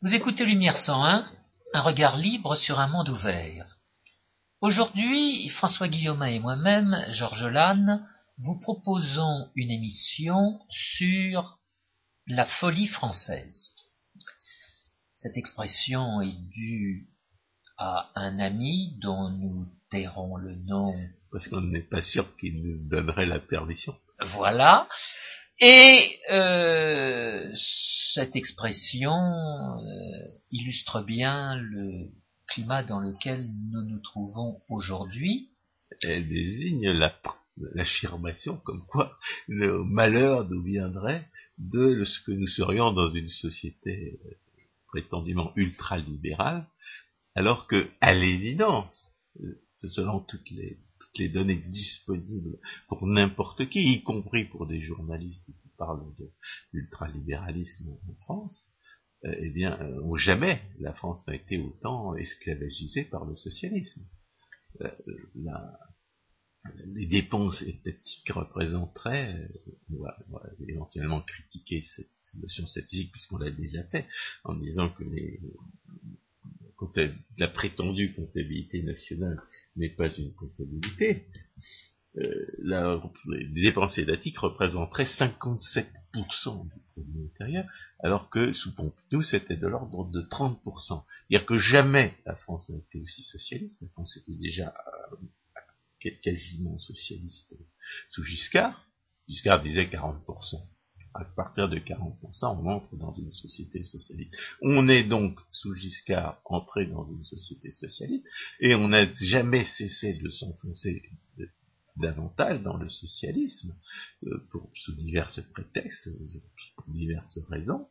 Vous écoutez Lumière 101, un regard libre sur un monde ouvert. Aujourd'hui, François Guillaume et moi-même, Georges Lannes, vous proposons une émission sur la folie française. Cette expression est due à un ami dont nous tairons le nom. Parce qu'on n'est pas sûr qu'il nous donnerait la permission. Voilà. Et euh, cette expression euh, illustre bien le climat dans lequel nous nous trouvons aujourd'hui. Elle désigne l'affirmation comme quoi le malheur nous viendrait de ce que nous serions dans une société prétendument ultralibérale, alors que, à l'évidence, selon toutes les les données disponibles pour n'importe qui, y compris pour des journalistes qui parlent de l'ultralibéralisme en France, euh, eh bien, euh, jamais la France n'a été autant esclavagisée par le socialisme. Euh, les dépenses étatiques représenteraient, on va, éventuellement critiquer cette, notion statistique puisqu'on l'a déjà fait, en disant que les, la prétendue comptabilité nationale n'est pas une comptabilité, euh, la, les dépenses étatiques représenteraient 57% du produit intérieur, alors que sous Pompidou, c'était de l'ordre de 30%. C'est-à-dire que jamais la France n'a été aussi socialiste, la France était déjà euh, quasiment socialiste sous Giscard. Giscard disait 40% à partir de 40%, on entre dans une société socialiste. On est donc, sous Giscard, entré dans une société socialiste, et on n'a jamais cessé de s'enfoncer davantage dans le socialisme, euh, sous divers prétextes, pour diverses raisons.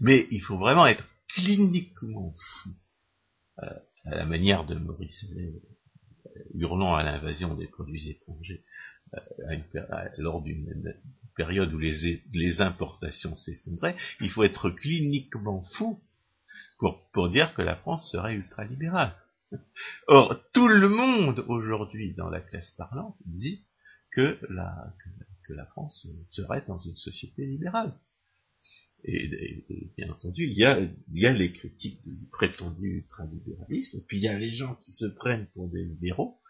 Mais il faut vraiment être cliniquement fou, euh, à la manière de Maurice Allais, euh, hurlant à l'invasion des produits étrangers, lors d'une période où les, importations s'effondraient, il faut être cliniquement fou pour, dire que la France serait ultralibérale. Or, tout le monde aujourd'hui dans la classe parlante dit que la, France serait dans une société libérale. Et, bien entendu, il y a les critiques du prétendu ultralibéralisme, puis il y a les gens qui se prennent pour des libéraux,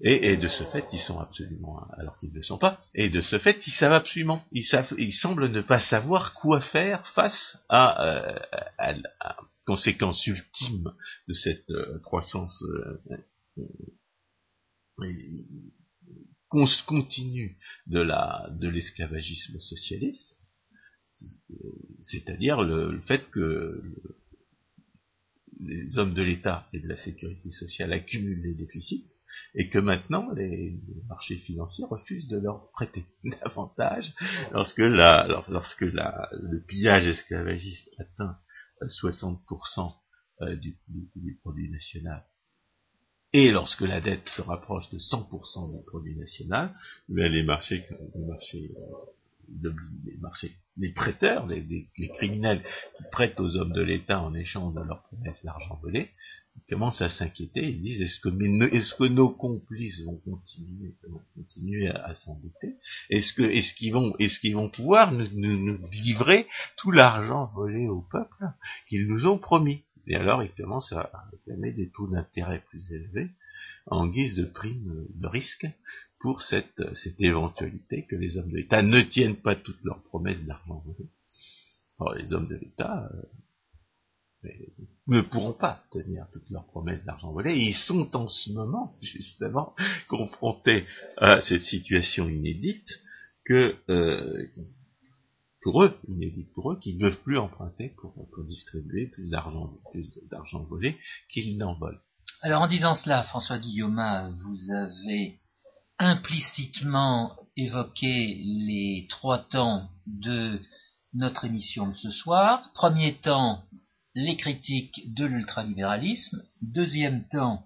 et, de ce fait, ils sont absolument, alors qu'ils ne le sont pas, et de ce fait, ils savent absolument, ils, savent, ils semblent ne pas savoir quoi faire face à, euh, à, la conséquence ultime de cette euh, croissance euh, continue de la de l'esclavagisme socialiste, c'est-à-dire le, fait que les hommes de l'État et de la sécurité sociale accumulent les déficits, et que maintenant les, marchés financiers refusent de leur prêter davantage lorsque, la, lorsque la, le pillage esclavagiste atteint 60% euh, du, produit national et lorsque la dette se rapproche de 100% du produit national, les marchés, les marchés, euh, les marchés, les prêteurs, les, criminels qui prêtent aux hommes de l'État en échange de leur promesse d'argent volé, commencent à s'inquiéter, ils disent est-ce que, nos complices vont continuer, à, s'embêter Est-ce qu'ils vont pouvoir nous, nous, livrer tout l'argent volé au peuple qu'ils nous ont promis? Et alors ils commencent à réclamer des taux d'intérêt plus élevés en guise de prime de risque pour cette, cette éventualité que les hommes de l'État ne tiennent pas toutes leurs promesses d'argent volé. Alors les hommes de l'État, euh, ne pourront pas tenir toutes leurs promesses d'argent volé. Et ils sont en ce moment, justement, confrontés à cette situation inédite que, euh, pour eux, inédite pour eux, qu'ils ne peuvent plus emprunter pour, distribuer plus d'argent, plus d'argent volé qu'ils n'en volent. Alors en disant cela, François Guillaume, vous avez implicitement évoqué les trois temps de notre émission de ce soir. Premier temps, les critiques de l'ultralibéralisme, deuxième temps,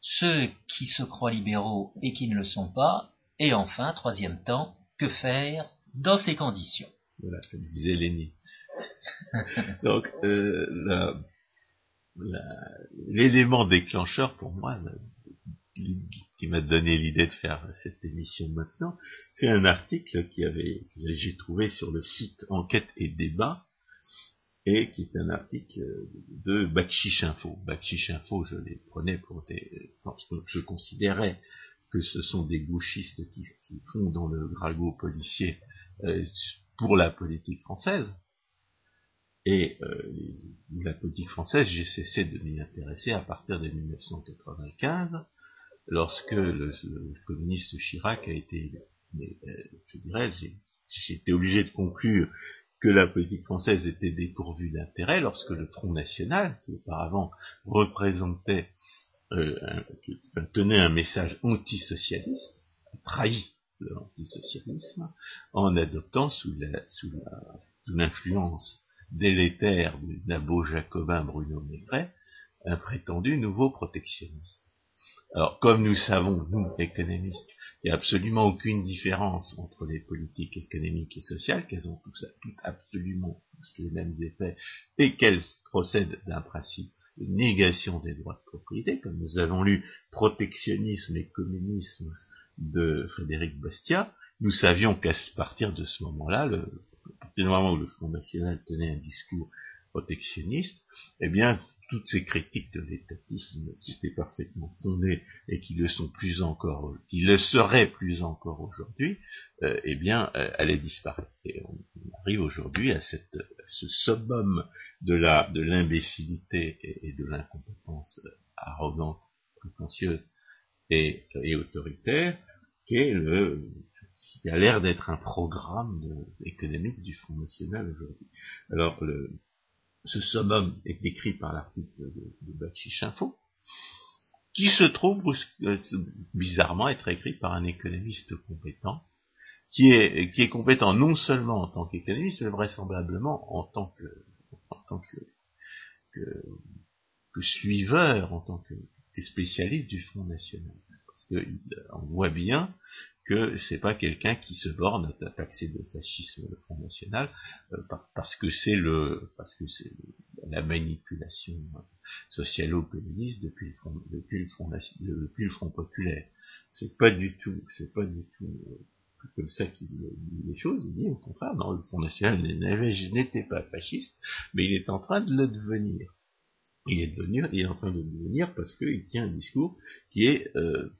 ceux qui se croient libéraux et qui ne le sont pas, et enfin, troisième temps, que faire dans ces conditions? Voilà, comme disait Lénine. Donc, euh, l'élément déclencheur pour moi, qui m'a donné l'idée de faire cette émission maintenant, c'est un article que j'ai trouvé sur le site Enquête et Débat, et qui est un article de Bakchish Info. Bakchish Info, je les prenais pour des... Je considérais que ce sont des gauchistes qui, font dans le gragot policier euh, pour la politique française. Et euh, la politique française, j'ai cessé de m'y intéresser à partir de 1995, lorsque le, communiste Chirac a été, euh, je dirais, été obligé de conclure que la politique française était dépourvue d'intérêt lorsque le Front National, qui auparavant représentait, euh, tenait un message antisocialiste, trahi l'antisocialisme en adoptant sous l'influence délétère du nabo jacobin Bruno Maigret un prétendu nouveau protectionnisme. Alors, comme nous savons, nous, économistes, il n'y a absolument aucune différence entre les politiques économiques et sociales, qu'elles ont toutes, absolument tous les mêmes effets, et qu'elles procèdent d'un principe de négation des droits de propriété, comme nous avons lu Protectionnisme et communisme de Frédéric Bastiat, nous savions qu'à partir de ce moment-là, le, à partir du moment où le Front National tenait un discours protectionniste, eh bien, toutes ces critiques de l'étatisme qui étaient parfaitement fondées et qui le sont plus encore, qui le seraient plus encore aujourd'hui, euh, eh bien, euh, allaient disparaître. Et on, arrive aujourd'hui à, cette, ce summum de la, de l'imbécilité et, de l'incompétence arrogante, prétentieuse et, et autoritaire, qui est le, qui a l'air d'être un programme économique du Front National aujourd'hui. Alors, le, ce summum est décrit par l'article de, de qui se trouve euh, bizarrement être écrit par un économiste compétent, qui est, qui est compétent non seulement en tant qu'économiste, mais vraisemblablement en tant que, en tant que, que, suiveur, en tant que, que, spécialiste du Front National. Parce qu'on voit bien que c'est pas quelqu'un qui se borne à taxer de fascisme le Front National euh, parce que c'est le parce que c'est la manipulation socialo-communiste depuis le Front depuis le Front depuis le Front populaire. C'est pas du tout c'est pas du tout euh, comme ça qu'il dit les choses, il dit au contraire, non, le Front National n'était pas fasciste, mais il est en train de le devenir. Il est, devenir, il est en train de devenir parce qu'il tient un discours qui est euh,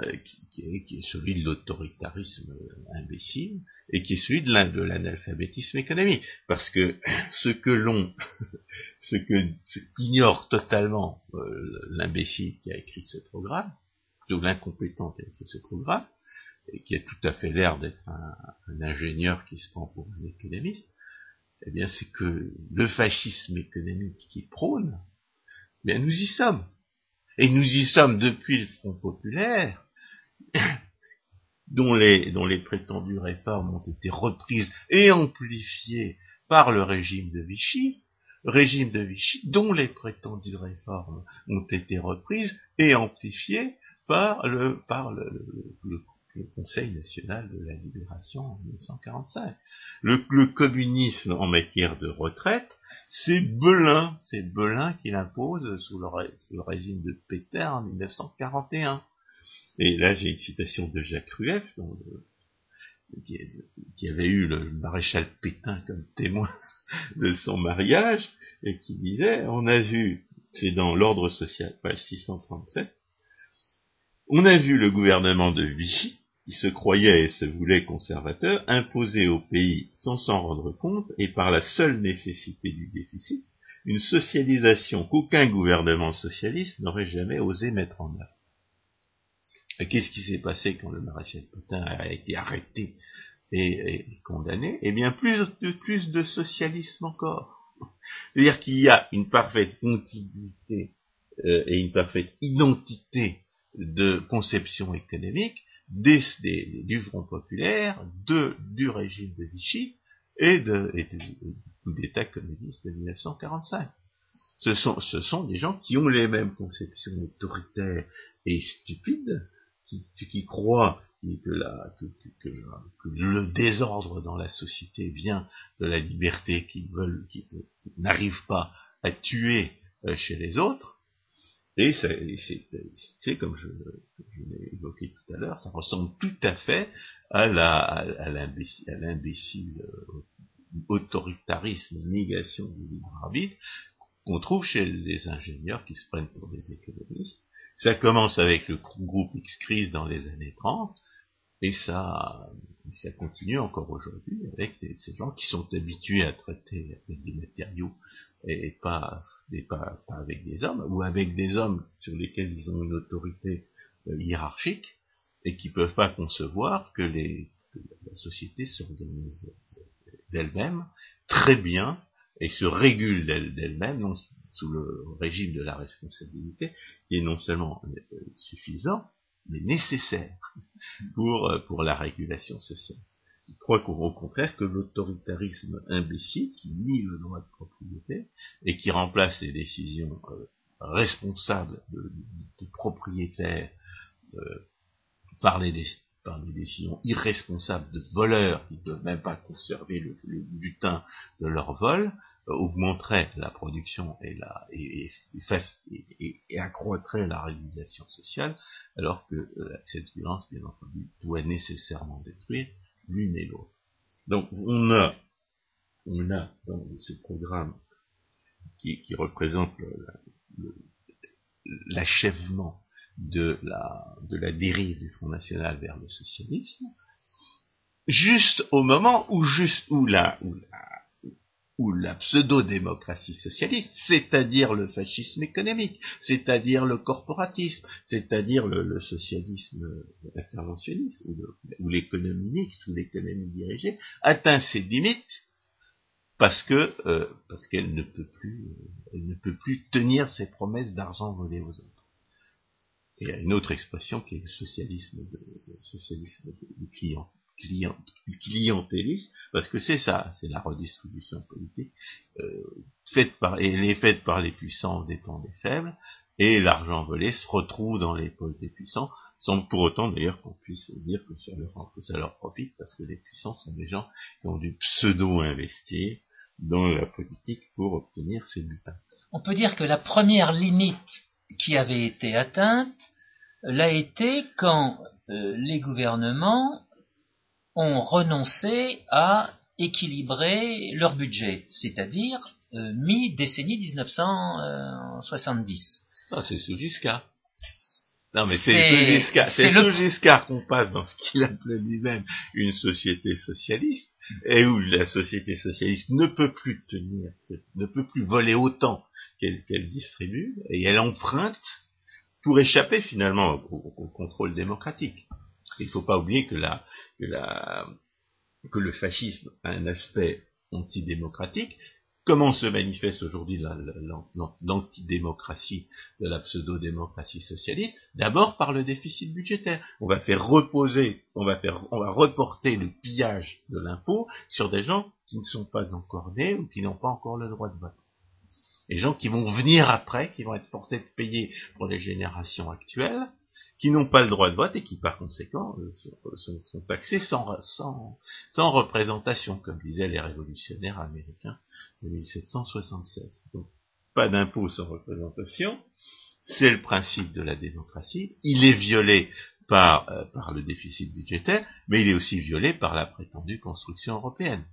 euh, qui, est, celui de l'autoritarisme imbécile et qui est celui de l'analphabétisme économique. Parce que ce que l'on, ce que ignore totalement euh, l'imbécile qui a écrit ce programme, ou l'incompétent qui a écrit ce programme, et qui a tout à fait l'air d'être un, ingénieur qui se prend pour un économiste, eh bien c'est que le fascisme économique qui prône, eh bien nous y sommes. Et nous y sommes depuis le Front populaire, dont les, prétendues réformes ont été reprises et amplifiées par le régime de Vichy, régime de Vichy dont les prétendues réformes ont été reprises et amplifiées par le, par le, Conseil national de la libération en 1945. Le, communisme en matière de retraite, c'est Belin, c'est Belin qui l'impose sous le, sous le régime de Pétain en 1941. Et là, j'ai une citation de Jacques Rueff, qui, avait eu le maréchal Pétain comme témoin de son mariage, et qui disait, on a vu, c'est dans l'ordre social, page 637, on a vu le gouvernement de Vichy, qui se croyait et se voulait conservateur, imposer au pays, sans s'en rendre compte, et par la seule nécessité du déficit, une socialisation qu'aucun gouvernement socialiste n'aurait jamais osé mettre en œuvre. Qu'est-ce qui s'est passé quand le maréchal Pétain a été arrêté et, condamné? Eh bien, plus de, plus de socialisme encore. C'est-à-dire qu'il y a une parfaite continuité euh, et une parfaite identité de conception économique des, du Front populaire, de, du régime de Vichy et, de, et d'État communiste de 1945. Ce sont, ce sont des gens qui ont les mêmes conceptions autoritaires et stupides qui, qui croient que, la, que, que, le désordre dans la société vient de la liberté qu'ils veulent, qu'ils n'arrivent pas à tuer euh, chez les autres. Et c'est comme je, l'ai évoqué tout à l'heure, ça ressemble tout à fait à, l'imbécile euh, autoritarisme, négation du libre arbitre, qu'on trouve chez les ingénieurs qui se prennent pour des économistes. Ça commence avec le groupe X-Crise dans les années 30, et ça, ça continue encore aujourd'hui avec ces gens qui sont habitués à traiter avec des matériaux et pas, pas, avec des hommes, ou avec des hommes sur lesquels ils ont une autorité euh, hiérarchique, et qui peuvent pas concevoir que, les, que la société s'organise d'elle-même très bien et se régule d'elle-même sous le régime de la responsabilité, est non seulement euh, suffisant, mais nécessaire pour, euh, pour la régulation sociale. Je crois qu'au contraire que l'autoritarisme imbécile qui nie le droit de propriété et qui remplace les décisions euh, responsables de, propriétaires par les, par décisions irresponsables de voleurs qui ne peuvent même pas conserver le, butin de leur vol, augmenterait la production et, la, et, et, accroîtrait la régulation sociale, alors que euh, cette violence, bien entendu, doit nécessairement détruire l'une et l'autre. Donc on a, on a dans ce programme qui, qui représente l'achèvement de la, de la dérive du Front National vers le socialisme, juste au moment où, juste, où la, où la, où la pseudo-démocratie socialiste, c'est-à-dire le fascisme économique, c'est-à-dire le corporatisme, c'est-à-dire le, socialisme interventionniste, ou l'économie mixte, ou l'économie dirigée, atteint ses limites parce que euh, parce qu'elle ne peut plus euh, elle ne peut plus tenir ses promesses d'argent volé aux autres. Et il y a une autre expression qui est le socialisme, de, le socialisme du client, client, clientéliste, parce que c'est ça, c'est la redistribution politique, euh, faite par, elle est faite par les puissants au dépens des faibles, et l'argent volé se retrouve dans les poches des puissants, sans pour autant d'ailleurs qu'on puisse dire que ça, leur, que ça leur profite, parce que les puissants sont des gens qui ont dû pseudo-investir dans la politique pour obtenir ces butins. On peut dire que la première limite qui avait été atteinte l'a été quand euh, les gouvernements ont renoncé à équilibrer leur budget, c'est-à-dire euh, mi-décennie 1970. Ah, c'est sous Giscard. Non, mais c'est sous Giscard, qu'on passe dans ce qu'il appelait lui-même une société socialiste, et où la société socialiste ne peut plus tenir, ne peut plus voler autant qu'elle distribue, et elle emprunte pour échapper finalement au, contrôle démocratique. Il ne faut pas oublier que, le fascisme a un aspect antidémocratique, Comment se manifeste aujourd'hui l'antidémocratie de la pseudo-démocratie socialiste? D'abord par le déficit budgétaire. On va faire reposer, on va faire, on va reporter le pillage de l'impôt sur des gens qui ne sont pas encore nés ou qui n'ont pas encore le droit de vote. Les gens qui vont venir après, qui vont être forcés de payer pour les générations actuelles, qui n'ont pas le droit de vote et qui par conséquent euh, sont, taxés sans, représentation, comme disaient les révolutionnaires américains de 1776. Donc pas d'impôt sans représentation, c'est le principe de la démocratie, il est violé euh, par le déficit budgétaire, mais il est aussi violé par la prétendue construction européenne.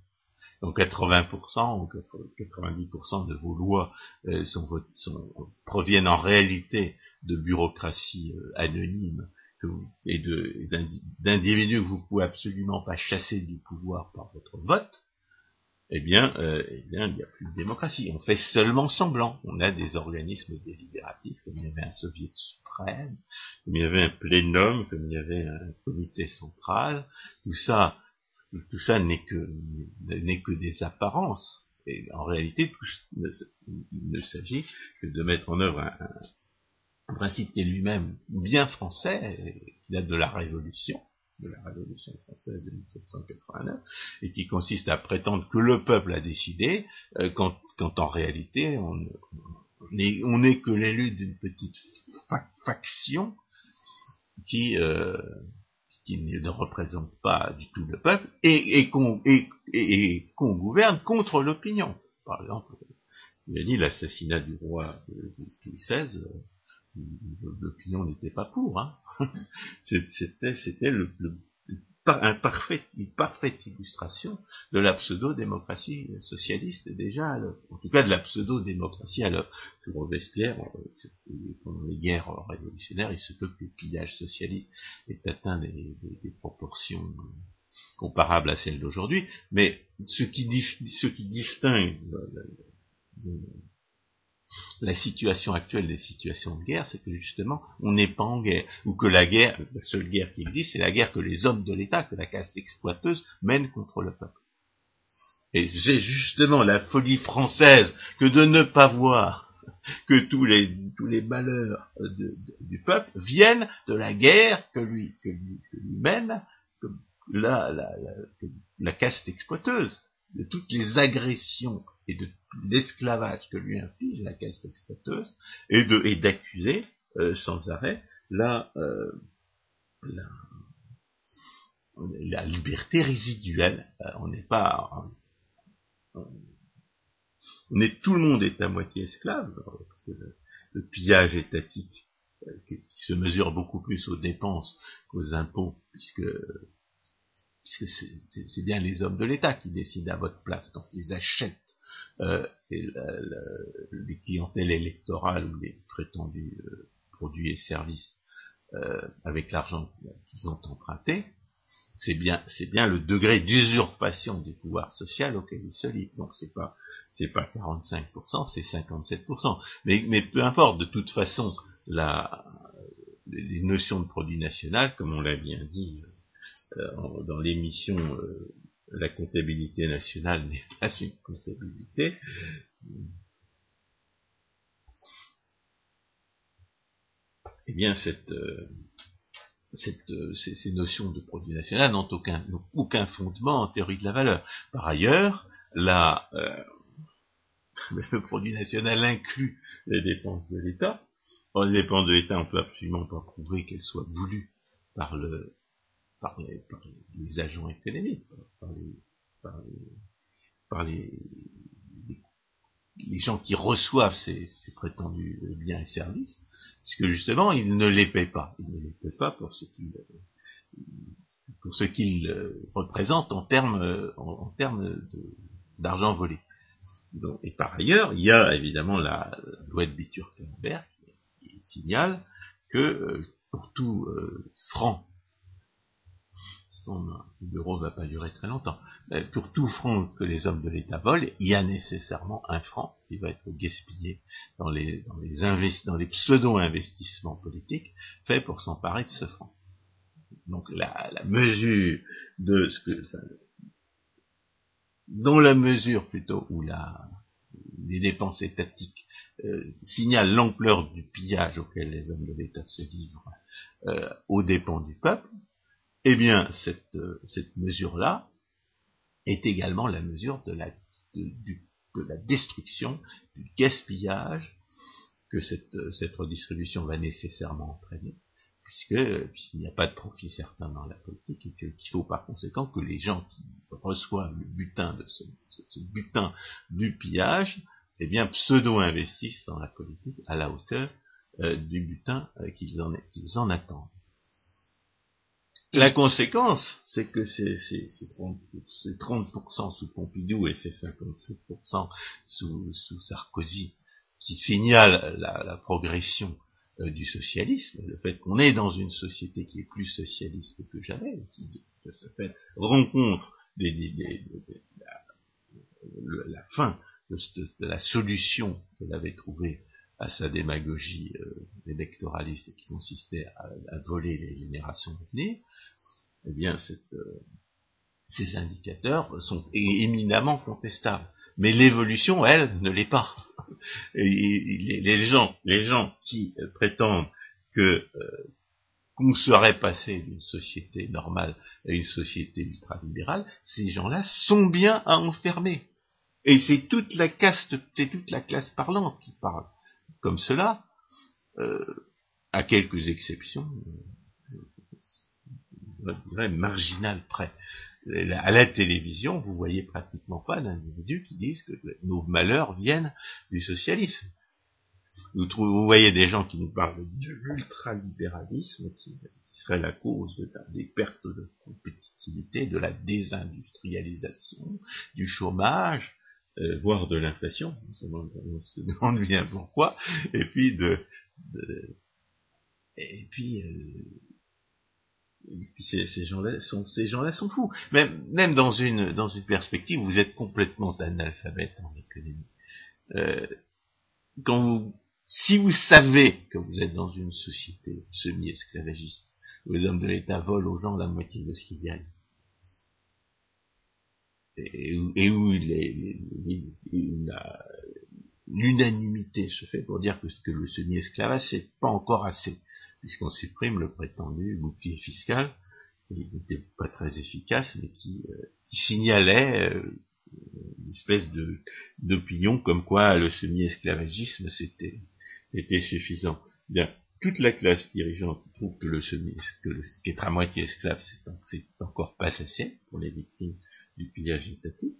Donc 80% ou 90% de vos lois euh, sont, sont, proviennent en réalité de bureaucratie euh, anonyme que vous, et d'individus que vous pouvez absolument pas chasser du pouvoir par votre vote, eh bien, euh, eh bien, il n'y a plus de démocratie. On fait seulement semblant. On a des organismes délibératifs, comme il y avait un soviet suprême, comme il y avait un plénum, comme il y avait un comité central. Tout ça, tout ça n'est que des apparences. Et en réalité, il ne, s'agit que de mettre en œuvre un, principe qui est lui-même bien français, qui date de la Révolution, de la Révolution française de 1789, et qui consiste à prétendre que le peuple a décidé, euh, quand, en réalité on n'est on que l'élu d'une petite faction qui, euh, qui ne représente pas du tout le peuple, et, et qu'on gouverne contre l'opinion. Par exemple, il a dit l'assassinat du roi Louis XVI, l'opinion n'était pas pour. Hein. C'était, c'était le, un parfait, une parfaite illustration de la pseudo-démocratie socialiste déjà En tout cas, de la pseudo-démocratie à l'œuvre. Robespierre, euh, pendant les guerres révolutionnaires, il se peut que le pillage socialiste ait atteint des, proportions comparables à celles d'aujourd'hui, mais ce qui, ce qui distingue euh, la situation actuelle des situations de guerre, c'est que justement, on n'est pas en guerre, ou que la guerre, la seule guerre qui existe, c'est la guerre que les hommes de l'État, que la caste exploiteuse mène contre le peuple. Et c'est justement la folie française que de ne pas voir que tous les, tous les malheurs du peuple viennent de la guerre que lui, que lui, mène la, caste exploiteuse, de toutes les agressions et de l'esclavage que lui inflige la caste exploiteuse et de et d'accuser euh, sans arrêt la, euh, la, la liberté résiduelle. Euh, on n'est pas on est tout le monde est à moitié esclave parce que le, pillage étatique qui, se mesure beaucoup plus aux dépenses qu'aux impôts puisque c'est bien les hommes de l'État qui décident à votre place quand ils achètent euh, les clientèles électorales ou les prétendus euh, produits et services euh, avec l'argent qu'ils ont emprunté, c'est bien, c'est bien le degré d'usurpation du pouvoir social auquel ils se livrent. Donc c'est pas, c'est pas 45%, c'est 57%. Mais, mais peu importe, de toute façon, la, les notions de produit national, comme on l'a bien dit dans l'émission la comptabilité nationale n'est pas une comptabilité. Eh bien, cette, euh, cette, euh, ces, notions de produit national n'ont aucun, aucun, fondement en théorie de la valeur. Par ailleurs, la, euh, le produit national inclut les dépenses de l'État. les dépenses de l'État, on ne peut absolument pas prouver qu'elles soient voulues par le, par les, agents économiques, par les, les, gens qui reçoivent ces, prétendus biens et services, puisque justement, ils ne les paient pas. Ils ne les paient pas pour ce qu'ils pour ce qu'ils représentent en termes en, termes d'argent volé. et par ailleurs, il y a évidemment la loi de Bitur-Camembert qui, signale que euh, pour tout euh, franc l'euro ne va pas durer très longtemps. pour tout franc que les hommes de l'État volent, il y a nécessairement un franc qui va être gaspillé dans les, pseudo-investissements politiques faits pour s'emparer de ce franc. Donc la, mesure de ce que, dans la mesure plutôt où les dépenses étatiques euh, signalent l'ampleur du pillage auquel les hommes de l'État se livrent euh, aux dépens du peuple, eh bien, cette, euh, cette mesure-là est également la mesure de la, de, la destruction, du gaspillage que cette, euh, cette redistribution va nécessairement entraîner, puisque euh, puisqu'il n'y a pas de profit certain dans la politique et qu'il faut par conséquent que les gens qui reçoivent le butin de ce, butin du pillage, eh bien pseudo-investissent dans la politique à la hauteur du butin qu'ils en, qu'ils en attendent. La conséquence, c'est que c'est 30%, sous Pompidou et c'est 57% sous, sous, Sarkozy qui signalent la, progression euh, du socialisme, le fait qu'on est dans une société qui est plus socialiste que jamais, qui de ce fait rencontre la, fin de, la solution qu'elle avait trouvée à sa démagogie euh, électoraliste qui consistait à, voler les générations à venir, eh bien, euh, ces indicateurs sont éminemment contestables. Mais l'évolution, elle, ne l'est pas. Les, gens, les gens qui euh, prétendent que qu'on serait passé d'une société normale à une société ultralibérale, ces gens-là sont bien à enfermer. Et c'est toute la caste, c'est toute la classe parlante qui parle comme cela, euh, à quelques exceptions, je dirais marginales près. À la télévision, vous voyez pratiquement pas d'individus qui disent que nos malheurs viennent du socialisme. Vous, voyez des gens qui nous parlent de l'ultralibéralisme, qui, serait la cause de des pertes de compétitivité, de la désindustrialisation, du chômage, euh, voire de l'inflation, on se demande bien pourquoi, et puis de, de et puis, euh, et puis ces, ces gens-là sont ces gens-là sont fous. Même même dans une dans une perspective, vous êtes complètement analphabète en économie. Euh, quand vous si vous savez que vous êtes dans une société semi-esclavagiste, où les hommes de l'État volent aux gens la moitié de ce qu'ils gagnent, et, et où l'unanimité se fait pour dire que, que le semi-esclavage, c'est pas encore assez, puisqu'on supprime le prétendu bouclier fiscal, qui n'était pas très efficace, mais qui, euh, qui signalait euh, une espèce de d'opinion comme quoi le semi-esclavagisme c'était était suffisant. Bien, toute la classe dirigeante trouve que le semi, que le, qu'être à moitié esclave, c'est, encore pas assez pour les victimes du pillage étatique.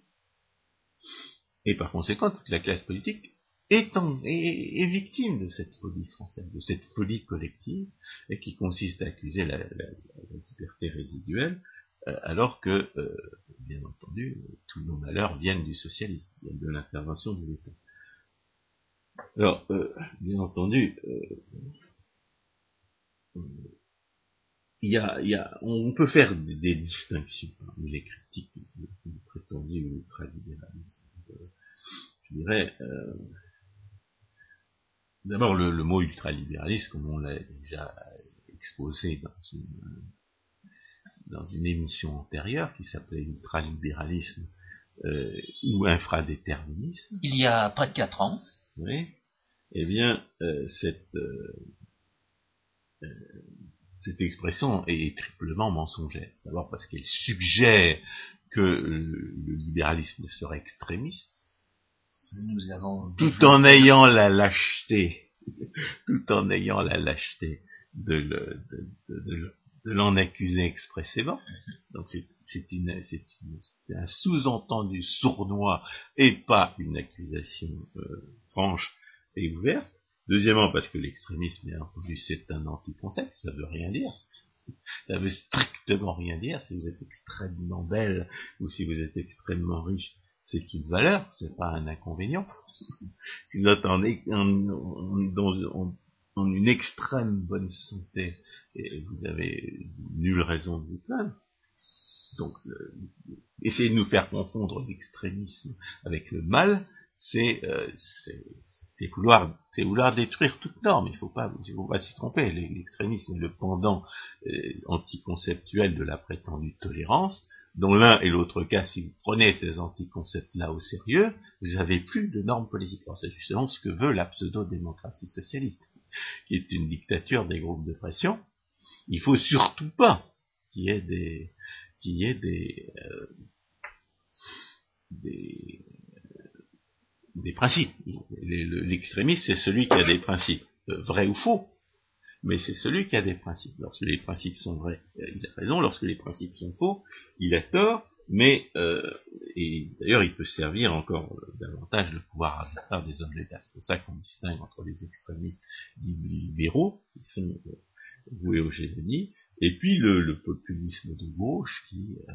Et par conséquent, toute la classe politique est, est, victime de cette folie française, de cette folie collective, et qui consiste à accuser la, liberté résiduelle, euh, alors que, euh, bien entendu, tous nos malheurs viennent du socialisme, de l'intervention de l'État. Alors, euh, bien entendu, euh, il y a, il y a, on peut faire des, distinctions parmi les critiques du prétendu ultralibéralisme. Je dirais, euh, d'abord le, le, mot ultralibéralisme, comme on l'a déjà exposé dans une, dans une émission antérieure qui s'appelait ultralibéralisme euh, ou infradéterminisme. Il y a près de quatre ans. Oui. Eh bien, euh, cette, euh, euh, cette expression est triplement mensongère. D'abord parce qu'elle suggère que le libéralisme serait extrémiste, Nous avons tout en ayant la lâcheté, tout en ayant la lâcheté de, le, de, de, de l'en accuser expressément. Donc c'est un sous-entendu sournois et pas une accusation euh, franche et ouverte. Deuxièmement, parce que l'extrémisme, bien entendu, c'est un anticoncept, ça veut rien dire. Ça veut strictement rien dire. Si vous êtes extrêmement belle ou si vous êtes extrêmement riche, c'est une valeur, c'est pas un inconvénient. si vous êtes en une extrême bonne santé et vous avez nulle raison de vous plaindre. Donc, euh, essayer de nous faire confondre l'extrémisme avec le mal, c'est euh, vouloir, vouloir détruire toute norme. Il faut pas, faut pas s'y tromper. L'extrémisme est le pendant euh, anticonceptuel de la prétendue tolérance. Dans l'un et l'autre cas, si vous prenez ces anticoncepts-là au sérieux, vous n'avez plus de normes politiques. c'est justement ce que veut la pseudo-démocratie socialiste, qui est une dictature des groupes de pression, il faut surtout pas qu'il y ait des, qu'il y ait des, euh, des, des principes. L'extrémiste, c'est celui qui a des principes, euh, vrais ou faux, mais c'est celui qui a des principes. Lorsque les principes sont vrais, euh, il a raison. Lorsque les principes sont faux, il a tort. Mais euh, et d'ailleurs, il peut servir encore davantage le pouvoir arbitraire des hommes d'État. C'est pour ça qu'on distingue entre les extrémistes libéraux, qui sont voué au génie, et puis le, le, populisme de gauche qui, euh,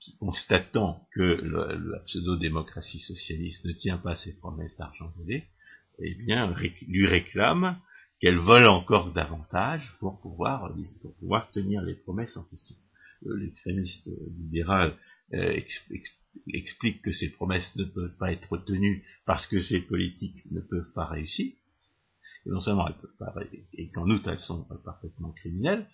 qui constatant que le, la pseudo-démocratie socialiste ne tient pas ses promesses d'argent volé, eh bien, lui réclame qu'elle vole encore davantage pour pouvoir, pouvoir tenir les promesses en question. L'extrémiste libéral euh, explique que ces promesses ne peuvent pas être tenues parce que ces politiques ne peuvent pas réussir, non seulement elles peuvent pas, et qu'en outre elles sont parfaitement criminelles,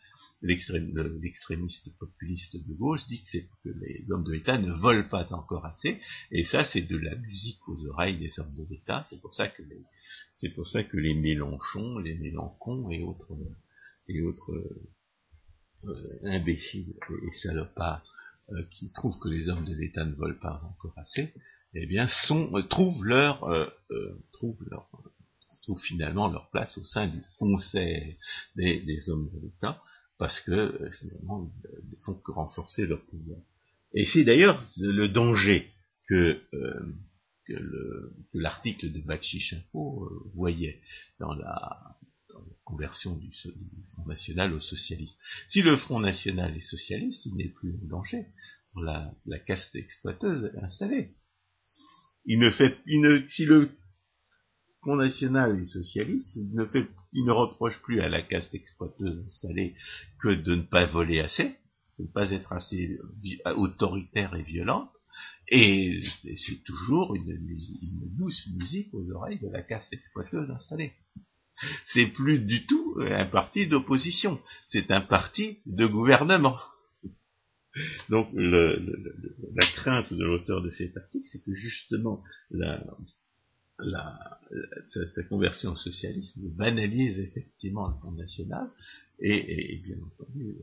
l'extrémiste populiste de gauche dit que, c'est que les hommes de l'État ne volent pas encore assez, et ça c'est de la musique aux oreilles des hommes de l'État, c'est pour ça que les, c'est pour ça que les Mélenchons, les et autres, et autres euh, imbéciles et salopards euh, qui trouvent que les hommes de l'État ne volent pas encore assez, eh bien, sont, euh, trouvent leur, euh, trouvent leur, trouvent finalement leur place au sein du conseil des, hommes de l'État, parce que euh, finalement, ils font que renforcer leur pouvoir. Et c'est d'ailleurs le danger que, euh, que l'article de Bakshish Info euh, voyait dans la, conversion du, Front National au socialisme. Si le Front National est socialiste, il n'est plus en danger pour la, caste exploiteuse installée. Il ne fait, si le Front National est socialiste, il ne reproche plus à la caste exploiteuse installée que de ne pas voler assez, de ne pas être assez autoritaire et violent, et c'est toujours une, douce musique aux oreilles de la caste exploiteuse installée. C'est plus du tout un parti d'opposition, c'est un parti de gouvernement. Donc la crainte de l'auteur de cet article, c'est que justement la, sa, conversion au socialisme banalise effectivement le Front National et, bien entendu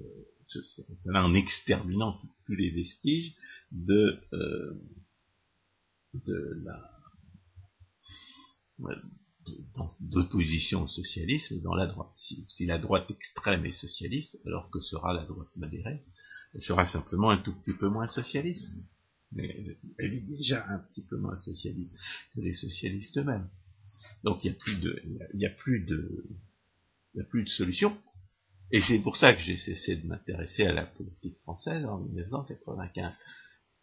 euh, en exterminant tous les vestiges de, euh, de la d'opposition au socialisme dans la droite. Si, la droite extrême est socialiste, alors que sera la droite modérée Elle sera simplement un tout petit peu moins socialiste. Mais elle est déjà un petit peu moins socialiste que les socialistes eux-mêmes. Donc il n'y a plus de, il a plus de solution. Et c'est pour ça que j'ai cessé de m'intéresser à la politique française en 1995.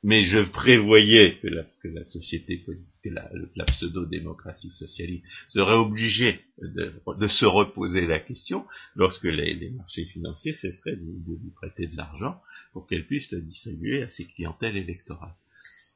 Mais je prévoyais que la, que la société politique, que la, la pseudo-démocratie socialiste serait obligée de, de, se reposer la question lorsque les, les marchés financiers cesseraient de, de, lui prêter de l'argent pour qu'elle puisse le distribuer à ses clientèles électorales.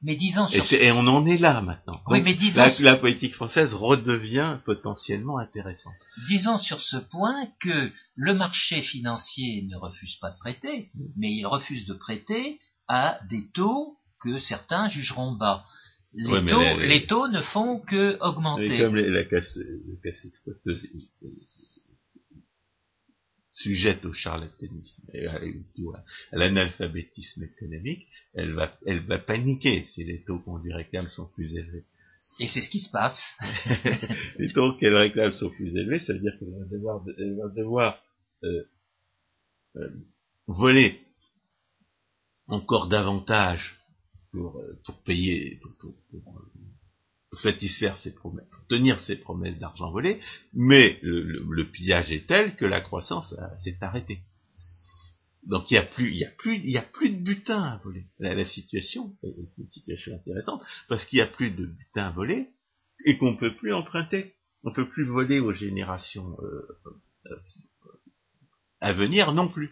Mais disons sur... et, on en est là maintenant. Oui, mais disons... la, politique française redevient potentiellement intéressante. Disons sur ce point que le marché financier ne refuse pas de prêter, mais il refuse de prêter à des taux que certains jugeront bas. Les, taux, ne font que augmenter. comme la casse, sujette au charlatanisme et à, l'analphabétisme économique, elle va, elle va paniquer si les taux qu'on lui réclame sont plus élevés. Et c'est ce qui se passe. les taux qu'elle réclame sont plus élevés, ça veut dire qu'elle va devoir, elle va devoir euh, euh, voler encore davantage pour, euh, pour payer, pour, pour, satisfaire ses promesses, pour tenir ses promesses d'argent volé, mais le, pillage est tel que la croissance s'est arrêtée. Donc il n'y a plus, il y a plus, il y a plus de butin à voler. La, situation est une situation intéressante parce qu'il n'y a plus de butin à voler et qu'on ne peut plus emprunter. On ne peut plus voler aux générations euh, euh, à venir non plus.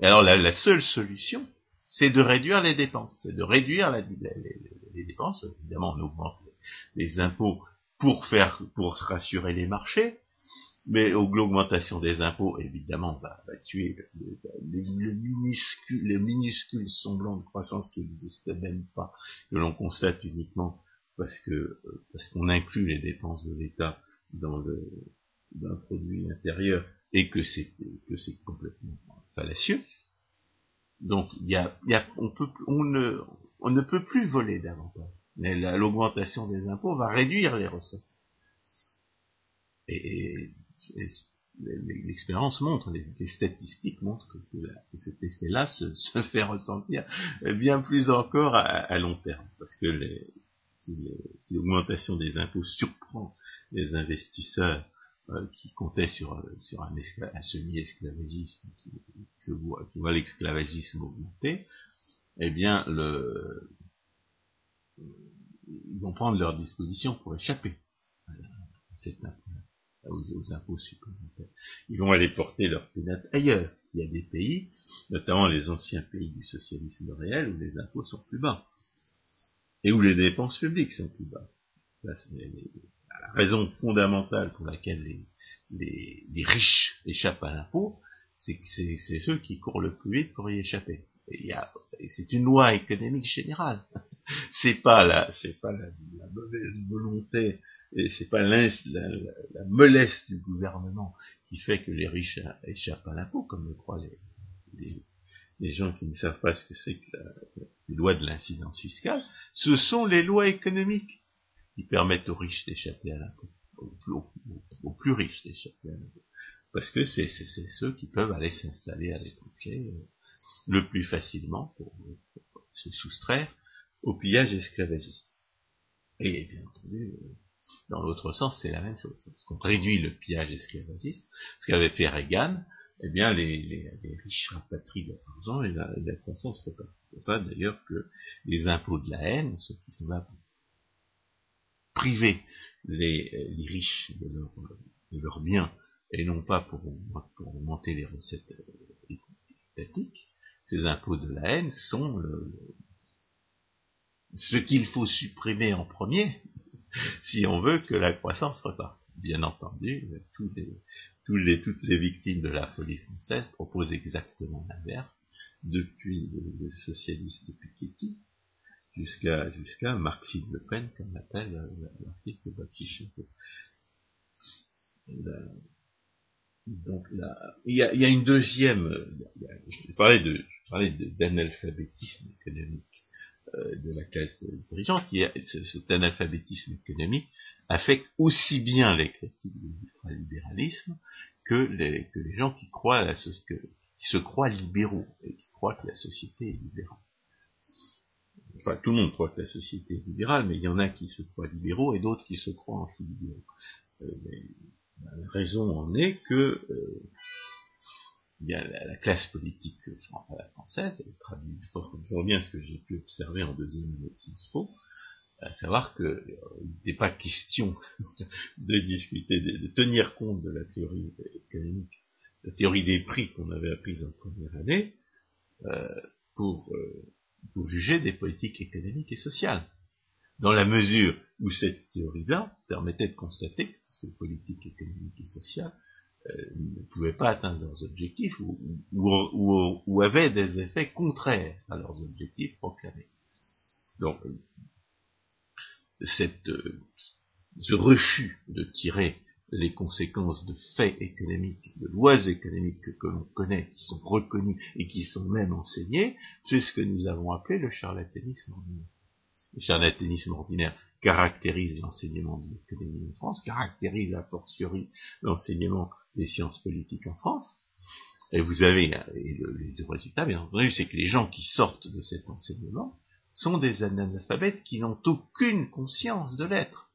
Alors la seule solution, c'est de réduire les dépenses, c'est de réduire les, dépenses. Évidemment, on augmente les, impôts pour faire, pour rassurer les marchés, mais l'augmentation des impôts, évidemment, va, tuer le, minuscule, les minuscules semblants de croissance qui n'existent même pas, que l'on constate uniquement parce que parce qu'on inclut les dépenses de l'État dans le dans le produit intérieur et que c'est que c'est complètement fallacieux. Donc, on, ne, peut plus voler davantage. Mais l'augmentation des impôts va réduire les recettes. Et, l'expérience montre, les, statistiques montrent que, cet effet-là se, fait ressentir bien plus encore à, long terme. Parce que si l'augmentation des impôts surprend les investisseurs euh, qui comptait sur, euh, sur un, semi-esclavagisme qui, qui, voit, l'esclavagisme augmenter, eh bien, le, ils vont prendre leurs dispositions pour échapper à aux, impôts supplémentaires. Ils vont aller porter leurs pénates ailleurs. Il y a des pays, notamment les anciens pays du socialisme réel, où les impôts sont plus bas et où les dépenses publiques sont plus bas la raison fondamentale pour laquelle les, riches échappent à l'impôt, c'est que c'est ceux qui courent le plus vite pour y échapper. C'est une loi économique générale. c'est pas la, pas la, mauvaise volonté et c'est pas la, la, mollesse du gouvernement qui fait que les riches échappent à l'impôt, comme le croient les, gens qui ne savent pas ce que c'est que les lois de l'incidence fiscale. Ce sont les lois économiques qui permettent aux riches d'échapper à l'impôt, aux, plus riches d'échapper à l'impôt. Parce que c'est ceux qui peuvent aller s'installer à l'étranger euh, le plus facilement pour, se soustraire au pillage esclavagiste. Et bien entendu, euh, dans l'autre sens, c'est la même chose. Parce qu'on réduit le pillage esclavagiste, ce qu'avait fait Reagan, eh bien, les, les, riches rapatrient leur argent et la, la croissance repart. C'est pour ça, d'ailleurs, que les impôts de la haine, ceux qui sont là pour priver les, les riches de leurs leur biens, et non pas pour, augmenter les recettes euh, étatiques, ces impôts de la haine sont euh, ce qu'il faut supprimer en premier si on veut que la croissance reparte. Bien entendu, toutes les victimes de la folie française proposent exactement l'inverse, depuis le, socialiste Piketty jusqu'à jusqu'à Marxine Le Pen, comme l'appelle l'article de Baptiste donc il y a, une deuxième, je parlais de, je parlais d'analphabétisme économique euh, de la classe dirigeante, cet analphabétisme économique affecte aussi bien les critiques de l'ultralibéralisme que les, que les gens qui croient à qui se croient libéraux et qui croient que la société est libérale. Enfin, tout le monde croit que la société est libérale, mais il y en a qui se croient libéraux et d'autres qui se croient anti-libéraux. Euh, la raison en est que euh, bien, la, classe politique française, elle traduit fort, bien ce que j'ai pu observer en deuxième année de Sciences Po, à savoir qu'il euh, n'est pas question de discuter, de, tenir compte de la théorie économique, la théorie des prix qu'on avait apprise en première année, euh, pour, euh, pour juger des politiques économiques et sociales. Dans la mesure où cette théorie-là permettait de constater que ces politiques économiques et sociales euh, ne pouvaient pas atteindre leurs objectifs ou, avaient des effets contraires à leurs objectifs proclamés. Donc, cette, euh, ce refus de tirer les conséquences de faits économiques, de lois économiques que, l'on connaît, qui sont reconnues et qui sont même enseignées, c'est ce que nous avons appelé le charlatanisme ordinaire. Le charlatanisme ordinaire caractérise l'enseignement de l'économie en France, caractérise a fortiori l'enseignement des sciences politiques en France. Et vous avez, le, les résultats, bien entendu, c'est que les gens qui sortent de cet enseignement sont des analphabètes qui n'ont aucune conscience de l'être.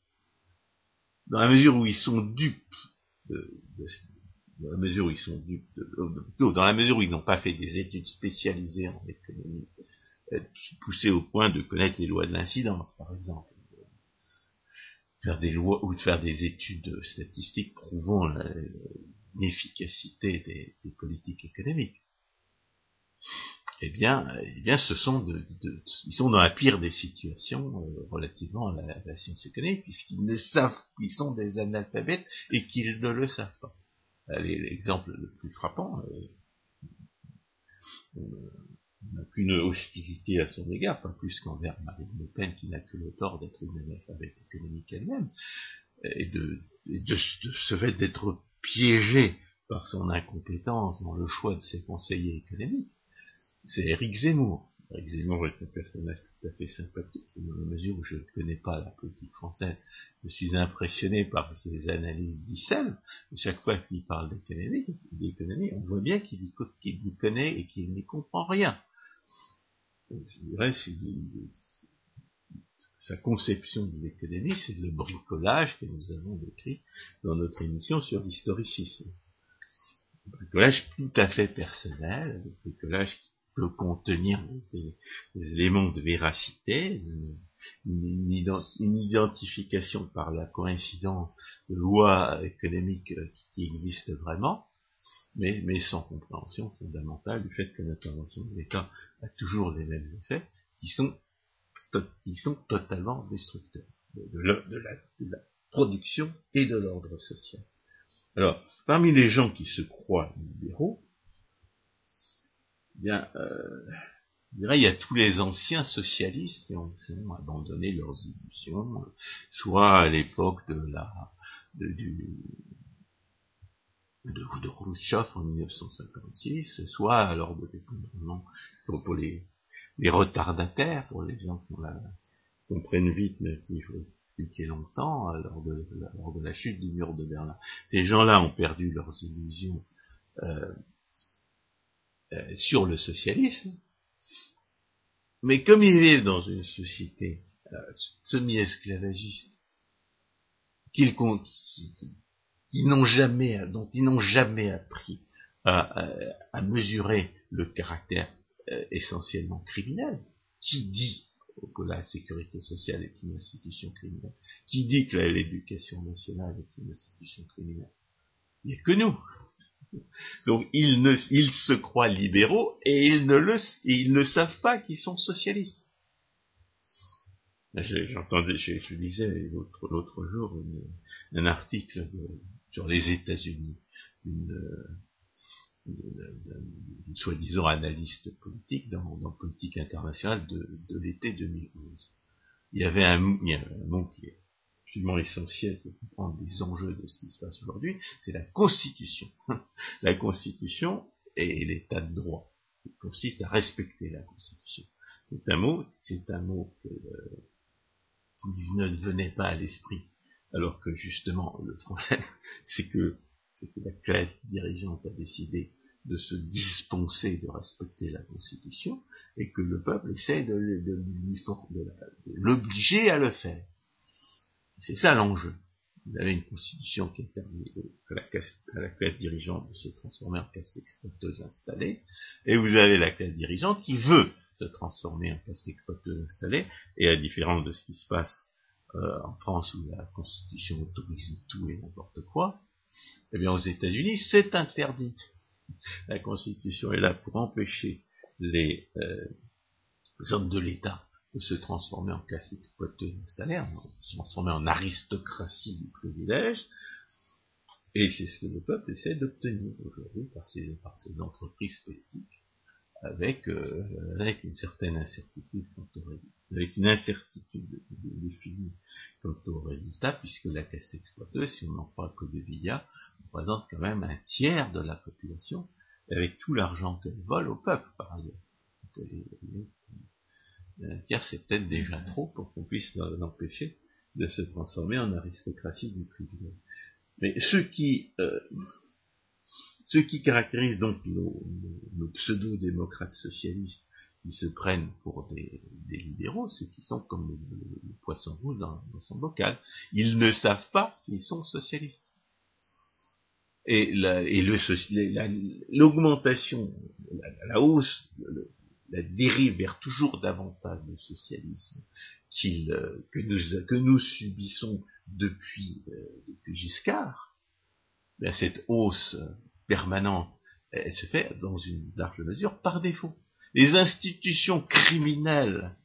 Dans la mesure où ils sont dupes de, dans la mesure où ils sont dupes de, dans la mesure où ils n'ont pas fait des études spécialisées en économie, euh, poussées au point de connaître les lois de l'incidence, par exemple, faire des lois ou de faire des études statistiques prouvant l'efficacité des, politiques économiques. Eh bien, eh bien, ce sont de, de, ils sont dans la pire des situations euh, relativement à la, science économique, puisqu'ils ne savent, ils sont des analphabètes et qu'ils ne le savent pas. L'exemple le plus frappant, euh, n'a qu'une hostilité à son égard, pas plus qu'envers Marine Le Pen qui n'a que le tort d'être une analphabète économique elle-même, et de, de, ce fait d'être piégée par son incompétence dans le choix de ses conseillers économiques, c'est Eric Zemmour. Eric Zemmour est un personnage tout à fait sympathique, dans la mesure où je ne connais pas la politique française, je suis impressionné par ses analyses d'Issel, chaque fois qu'il parle d'économie, on voit bien qu'il y connaît et qu'il n'y comprend rien sa conception de l'économie, c'est le bricolage que nous avons décrit dans notre émission sur l'historicisme. Bricolage tout à fait personnel, bricolage contenir des, éléments de véracité, une, identification par la coïncidence de lois économiques qui existent vraiment, mais, sans compréhension fondamentale du fait que l'intervention de l'État a toujours les mêmes effets, qui sont, qui sont totalement destructeurs de, la, production et de l'ordre social. Alors, parmi les gens qui se croient libéraux, bien, euh, je dirais, il y a tous les anciens socialistes qui ont, abandonné leurs illusions, soit à l'époque de la, du, de, de Khrushchev en 1956, soit lors de l'effondrement pour, pour, les, les retardataires, pour les gens qui comprennent vite mais qui faut expliquer longtemps lors de, lors de la chute du mur de Berlin. Ces gens-là ont perdu leurs illusions euh, euh, sur le socialisme, mais comme ils vivent dans une société semi-esclavagistes qu'ils qui n'ont jamais, dont ils n'ont jamais appris à, à, mesurer le caractère euh, essentiellement criminel. Qui dit que la sécurité sociale est une institution criminelle Qui dit que l'éducation nationale est une institution criminelle Il n'y a que nous. Donc ils, se croient libéraux et ils ne, savent pas qu'ils sont socialistes. J'entendais, je, lisais l'autre jour un article sur les États-Unis, une, soi-disant analyste politique dans, politique internationale de, l'été 2011. Il y avait un, il y a un mot qui est absolument essentiel pour comprendre les enjeux de ce qui se passe aujourd'hui, c'est la Constitution. la Constitution et l'état de droit, qui consiste à respecter la Constitution. C'est un mot, c'est un mot que, euh, qui ne venait pas à l'esprit, alors que justement le problème, c'est que, que la classe dirigeante a décidé de se dispenser de respecter la Constitution et que le peuple essaie de, l'obliger à le faire. C'est ça l'enjeu. Vous avez une constitution qui permis à la, classe, à la classe dirigeante de se transformer en classe exploiteuse installée, et vous avez la classe dirigeante qui veut se transformer en classe exploiteuse installée, et à différence de ce qui se passe euh, en France où la constitution autorise tout et n'importe quoi, eh bien aux États-Unis c'est interdit. La constitution est là pour empêcher les euh, hommes de l'État de se transformer en classe exploiteuse installée, de se transformer en aristocratie du privilège, et c'est ce que le peuple essaie d'obtenir aujourd'hui par ses, par ses entreprises politiques avec, euh, avec une certaine incertitude quant au résultat, avec une incertitude définie quant au résultat, puisque la caisse exploiteuse, si on n'en croit que de Villa, représente quand même un tiers de la population, avec tout l'argent qu'elle vole au peuple, par ailleurs. C'est peut-être déjà trop pour qu'on puisse l'empêcher de se transformer en aristocratie du privilège. Mais ceux qui, euh, ce qui caractérise donc nos, pseudo-démocrates socialistes qui se prennent pour des, libéraux, c'est qu'ils sont comme le, poisson rouge dans, son bocal. Ils ne savent pas qu'ils sont socialistes. Et l'augmentation, la, hausse, la dérive vers toujours davantage de socialisme euh, que, nous, que subissons depuis, euh, depuis Giscard, ben cette hausse permanente, elle se fait dans une large mesure par défaut. Les institutions criminelles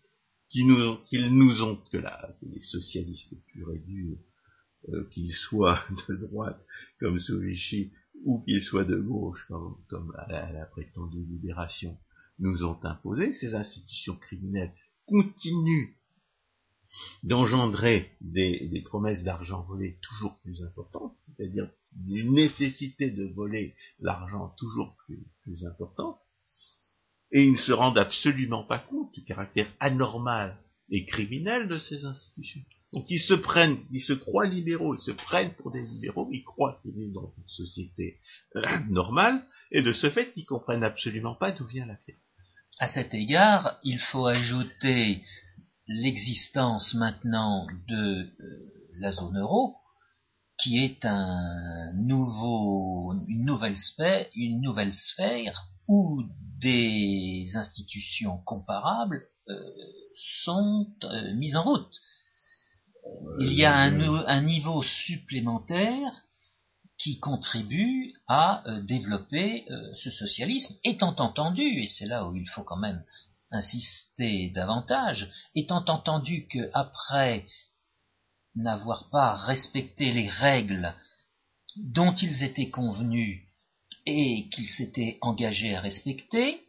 nous, qu'ils nous ont, que, les socialistes purs et durs, euh, qu'ils soient de droite comme Vichy ou qu'ils soient de gauche comme, à, la, prétendue libération, nous ont imposé, ces institutions criminelles continuent d'engendrer des, promesses d'argent volé toujours plus importantes, c'est-à-dire une nécessité de voler l'argent toujours plus, plus importante, et ils ne se rendent absolument pas compte du caractère anormal et criminel de ces institutions. Donc ils se prennent, ils se croient libéraux, ils se prennent pour des libéraux, ils croient qu'ils vivent dans une société euh, normale, et de ce fait, ils comprennent absolument pas d'où vient la crise. À cet égard, il faut ajouter l'existence maintenant de euh, la zone euro, qui est un nouveau, une, nouvelle sphère, une nouvelle sphère où des institutions comparables euh, sont euh, mises en route. Il y a un, un, niveau supplémentaire qui contribue à développer ce socialisme, étant entendu, et c'est là où il faut quand même insister davantage, étant entendu que après n'avoir pas respecté les règles dont ils étaient convenus et qu'ils s'étaient engagés à respecter,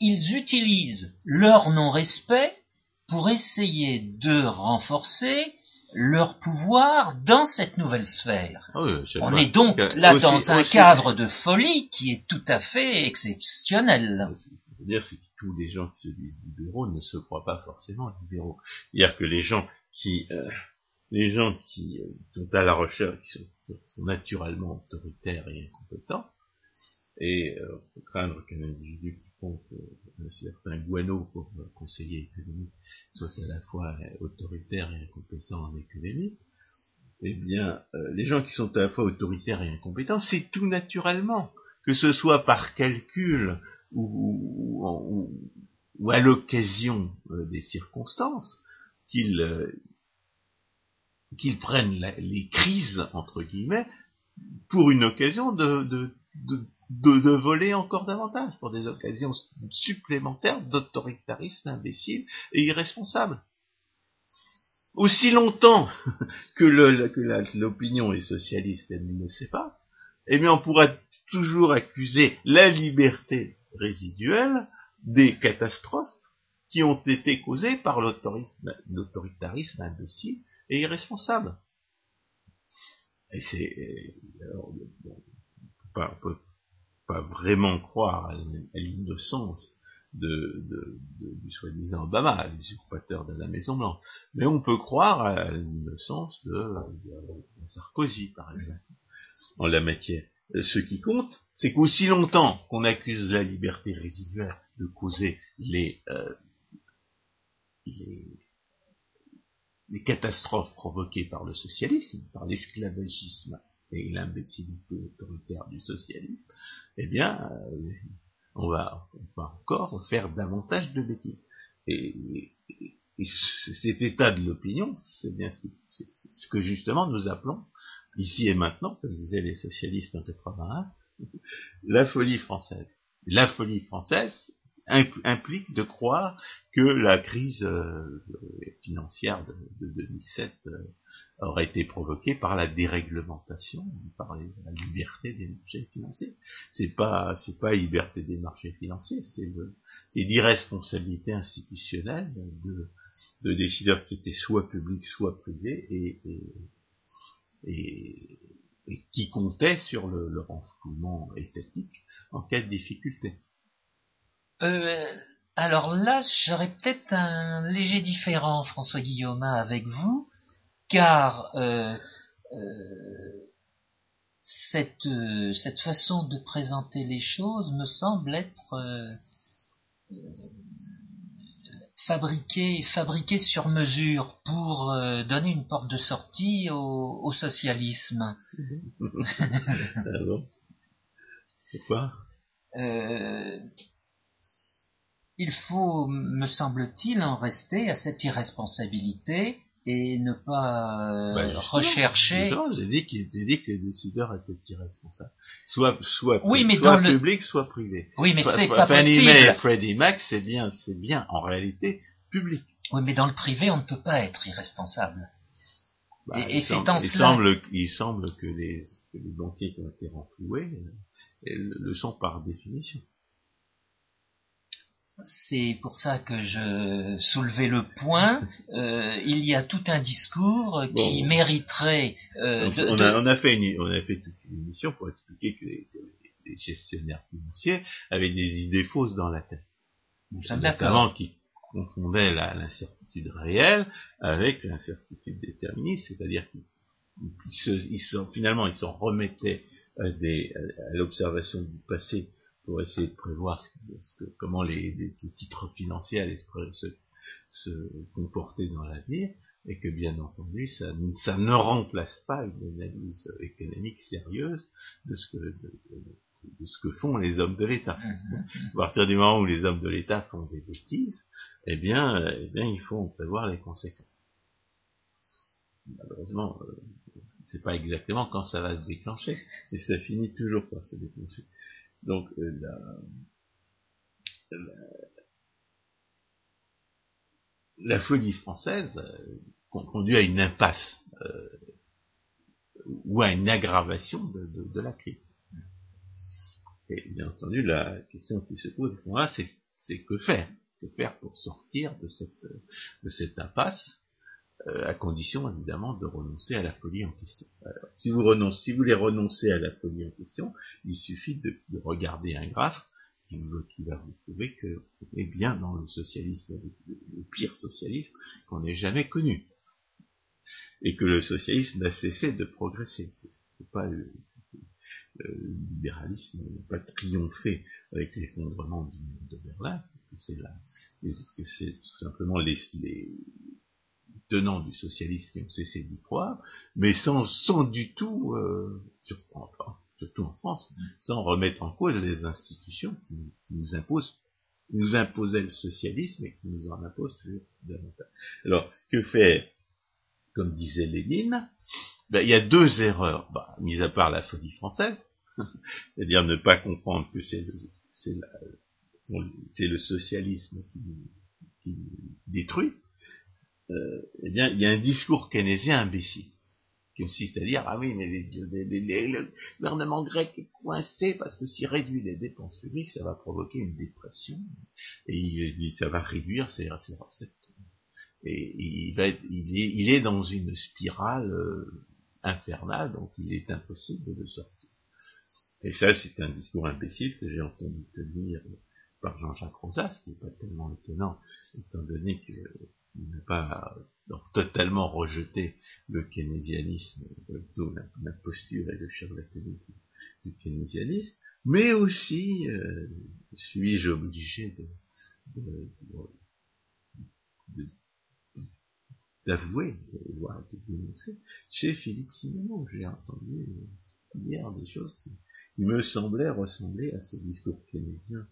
ils utilisent leur non-respect pour essayer de renforcer leur pouvoir dans cette nouvelle sphère. Ah On est donc là dans un cadre de folie qui est tout à fait exceptionnel dire, c'est que tous les gens qui se disent libéraux ne se croient pas forcément libéraux. C'est-à-dire que les gens qui, euh, les gens qui euh, sont à la recherche, qui sont, naturellement autoritaires et incompétents, Et euh, on peut craindre qu'un individu qui compte euh, un certain guano pour conseiller économique soit à la fois autoritaire et incompétent en économie. Eh bien, euh, les gens qui sont à la fois autoritaires et incompétents, c'est tout naturellement, que ce soit par calcul ou, ou, ou à l'occasion des circonstances, qu'ils qu'ils prennent les crises, entre guillemets, pour une occasion de, de, de, de, voler encore davantage, pour des occasions supplémentaires d'autoritarisme imbécile et irresponsable. Aussi longtemps que l'opinion est socialiste, elle ne le sait pas, eh bien on pourra toujours accuser la liberté résiduelle des catastrophes qui ont été causées par l'autoritarisme imbécile et irresponsable. Et c'est, on peut pas vraiment croire à, l'innocence de, du soi-disant Obama, l'usurpateur de la Maison Blanche, mais on peut croire à l'innocence de, Sarkozy, par exemple, en la matière. Ce qui compte, c'est qu'aussi longtemps qu'on accuse la liberté résiduelle de causer les, euh, les les catastrophes provoquées par le socialisme, par l'esclavagisme et l'imbécilité autoritaire du socialisme, eh bien, euh, on, va, encore faire davantage de bêtises. Et, cet état de l'opinion, c'est bien ce que, justement nous appelons, ici et maintenant, comme disaient les socialistes en 81, la folie française. La folie française, implique de croire que la crise euh, financière de, 2007 euh, aurait été provoquée par la déréglementation, par la liberté des marchés financiers. C'est pas c'est liberté des marchés financiers, c'est l'irresponsabilité institutionnelle de, de décideurs qui étaient soit publics soit privés et, qui comptaient sur le renflouement étatique en cas de difficulté. Euh, alors là, j'aurais peut-être un léger différent, François Guillaume, avec vous, car euh, euh, cette, cette façon de présenter les choses me semble être fabriquée, fabriquée sur mesure pour donner une porte de sortie au, socialisme. ah Pourquoi? Il faut, me semble-t-il, en rester à cette irresponsabilité et ne pas ben, rechercher. J'ai dit, dit, que les décideurs étaient irresponsables, soit soit, oui, mais soit public, soit privé. Oui, mais c'est pas possible. et Freddie Mac, c'est bien, c'est bien en réalité public. Oui, mais dans le privé, on ne peut pas être irresponsable. Bah, et, c'est en il Semble, il semble que les, que les banquiers qui ont été renfloués euh, le sont par définition. C'est pour ça que je soulevais le point. Euh, il y a tout un discours qui mériterait. Euh, on, a, fait une, on a fait toute une émission pour expliquer que les, gestionnaires financiers avaient des idées fausses dans la tête. Notamment qui confondaient l'incertitude réelle avec l'incertitude déterministe, c'est-à-dire qu'ils finalement ils s'en remettaient à l'observation du passé pour essayer de prévoir ce, que, comment les, titres financiers allaient se, se, comporter dans l'avenir, et que bien entendu, ça, ça, ne remplace pas une analyse économique sérieuse de ce que, de, ce que font les hommes de l'État. À partir du moment où les hommes de l'État font des bêtises, eh bien, eh bien, il faut en prévoir les conséquences. Malheureusement, euh, c'est pas exactement quand ça va se déclencher, et ça finit toujours par se déclencher. Donc euh, la, folie française euh, conduit à une impasse euh, ou à une aggravation de, la crise. Et bien entendu, la question qui se pose là, c'est que faire? Que faire pour sortir de cette impasse? Euh, à condition évidemment de renoncer à la folie en question. si vous renoncez, si vous voulez renoncer à la folie en question, il suffit de, regarder un graphe qui, va vous prouver que vous est bien dans le socialisme, le, pire socialisme qu'on ait jamais connu, et que le socialisme n'a cessé de progresser. C'est pas le libéralisme n'a pas triomphé avec l'effondrement de Berlin, que c'est tout simplement les, tenants du socialisme qui ont cessé d'y croire, mais sans, sans du tout, euh, surtout en France, sans remettre en cause les institutions qui, nous imposent nous imposaient le socialisme et qui nous en imposent toujours davantage. Alors, que faire? Comme disait Lénine, ben, il y a deux erreurs, bah, mis à part la folie française, c'est-à-dire ne pas comprendre que c'est le, socialisme qui, qui détruit, euh, eh bien, il y a un discours keynésien imbécile qui consiste à dire ah oui mais le gouvernement grec est coincé parce que s'il réduit les dépenses publiques ça va provoquer une dépression et il ça va réduire ses, recettes. Et il, il, est, dans une spirale euh, infernale dont il est impossible de sortir. Et ça c'est un discours imbécile que j'ai entendu tenir par Jean-Jacques Rosas qui n'est pas tellement étonnant étant donné que n'a pas totalement rejeté le keynésianisme, plutôt la, posture et le charlatanisme du keynésianisme, mais aussi euh, suis-je obligé de, d'avouer, voire de dénoncer, chez Philippe Simoneau, j'ai entendu hier des choses qui, me semblaient ressembler à ce discours keynésien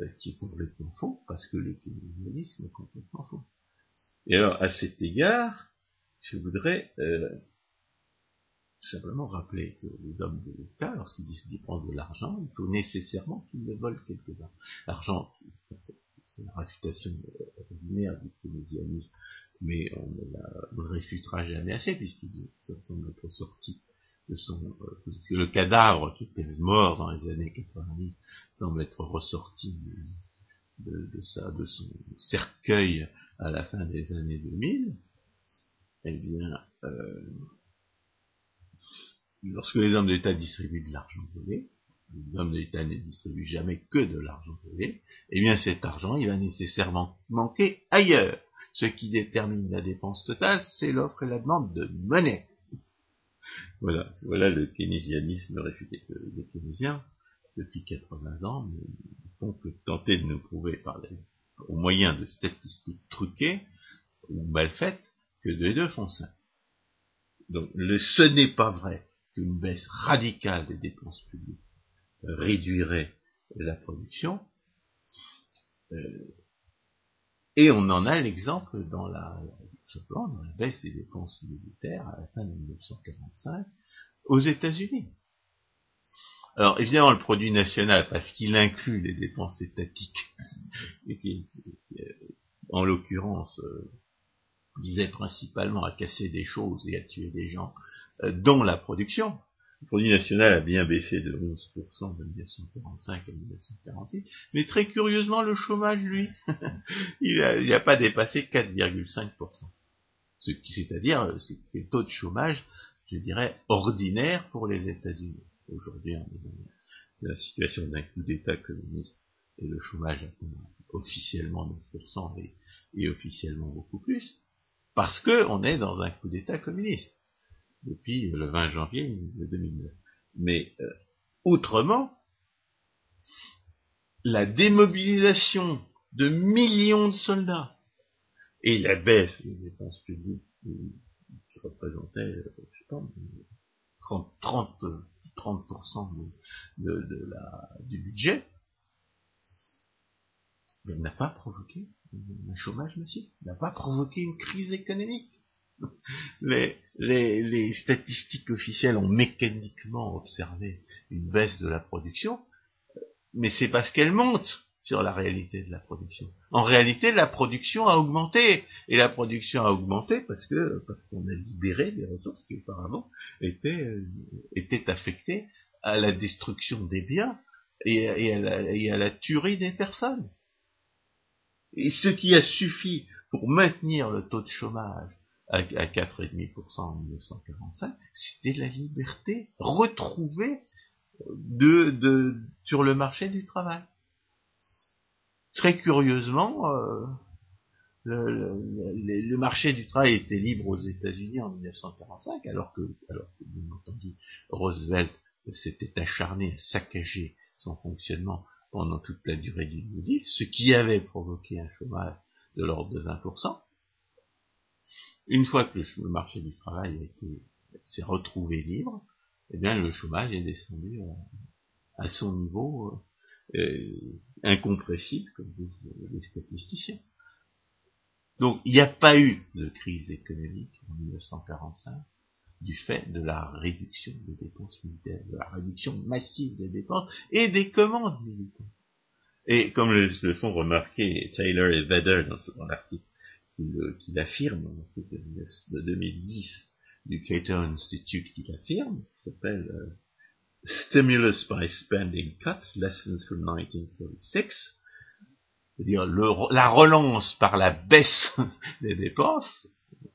euh, qui est complètement faux, parce que le keynésianisme est complètement faux. Et alors, à cet égard, je voudrais euh, simplement rappeler que les hommes de l'État, lorsqu'ils prennent de l'argent, il faut nécessairement qu'ils le volent quelque part. L'argent, c'est la réfutation ordinaire du keynésianisme, mais on ne, la, réfutera jamais assez, puisqu'il semble être sorti de son... Euh, le cadavre qui était mort dans les années 90 semble être ressorti de, de, de son cercueil à la fin des années 2000, eh bien, euh, lorsque les hommes d'État distribuent de l'argent volé, les hommes d'État ne distribuent jamais que de l'argent volé, eh bien cet argent, il va nécessairement manquer ailleurs. Ce qui détermine la dépense totale, c'est l'offre et la demande de monnaie. Voilà, voilà le keynésianisme réfuté. Les keynésiens, depuis 80 ans, que tenter de nous prouver au moyen de statistiques truquées ou mal faites que les deux font ça. Donc le, ce n'est pas vrai qu'une baisse radicale des dépenses publiques réduirait la production. Euh, et on en a l'exemple dans la, dans la baisse des dépenses militaires à la fin de 1945 aux États-Unis. Alors évidemment le produit national, parce qu'il inclut les dépenses étatiques, et qui, en l'occurrence euh, visait principalement à casser des choses et à tuer des gens, euh, dont la production. Le produit national a bien baissé de 11% de 1945 à 1946, mais très curieusement le chômage, lui, il n'a pas dépassé 4,5%. Ce qui, c'est-à-dire, euh, c'est le taux de chômage, je dirais, ordinaire pour les États-Unis. Aujourd'hui, dans la situation d'un coup d'État communiste et le chômage atteint officiellement 9% et, officiellement beaucoup plus, parce que on est dans un coup d'État communiste depuis le 20 janvier 2009. Mais euh, autrement, la démobilisation de millions de soldats et la baisse des dépenses publiques qui représentait, euh, je sais pas, 30, 30 30% de, la, du budget, elle n'a pas provoqué un chômage massif, n'a pas provoqué une crise économique. Les, statistiques officielles ont mécaniquement observé une baisse de la production, mais c'est parce qu'elle monte sur la réalité de la production. En réalité, la production a augmenté, et la production a augmenté parce que parce qu'on a libéré des ressources qui auparavant étaient euh, étaient affectées à la destruction des biens et, à, la, tuerie des personnes. Et ce qui a suffi pour maintenir le taux de chômage à, à 4,5% en 1945, c'était la liberté retrouvée de, de, sur le marché du travail. Très curieusement, euh, le, marché du travail était libre aux États-Unis en 1945, alors que, bien entendu, Roosevelt s'était acharné à saccager son fonctionnement pendant toute la durée du New Deal, ce qui avait provoqué un chômage de l'ordre de 20%. Une fois que le marché du travail s'est retrouvé libre, eh bien le chômage est descendu à, son niveau euh, incompressible, comme disent les statisticiens. Donc il n'y a pas eu de crise économique en 1945 du fait de la réduction des dépenses militaires, de la réduction massive des dépenses et des commandes militaires. Et comme le, font remarquer Taylor et Vedder dans, l'article qu'il affirme, dans l'article de 2010 du Cato Institute qui l'affirme, qui s'appelle euh, Stimulus by Spending Cuts, Lessons from 1946, c'est-à-dire la relance par la baisse des dépenses,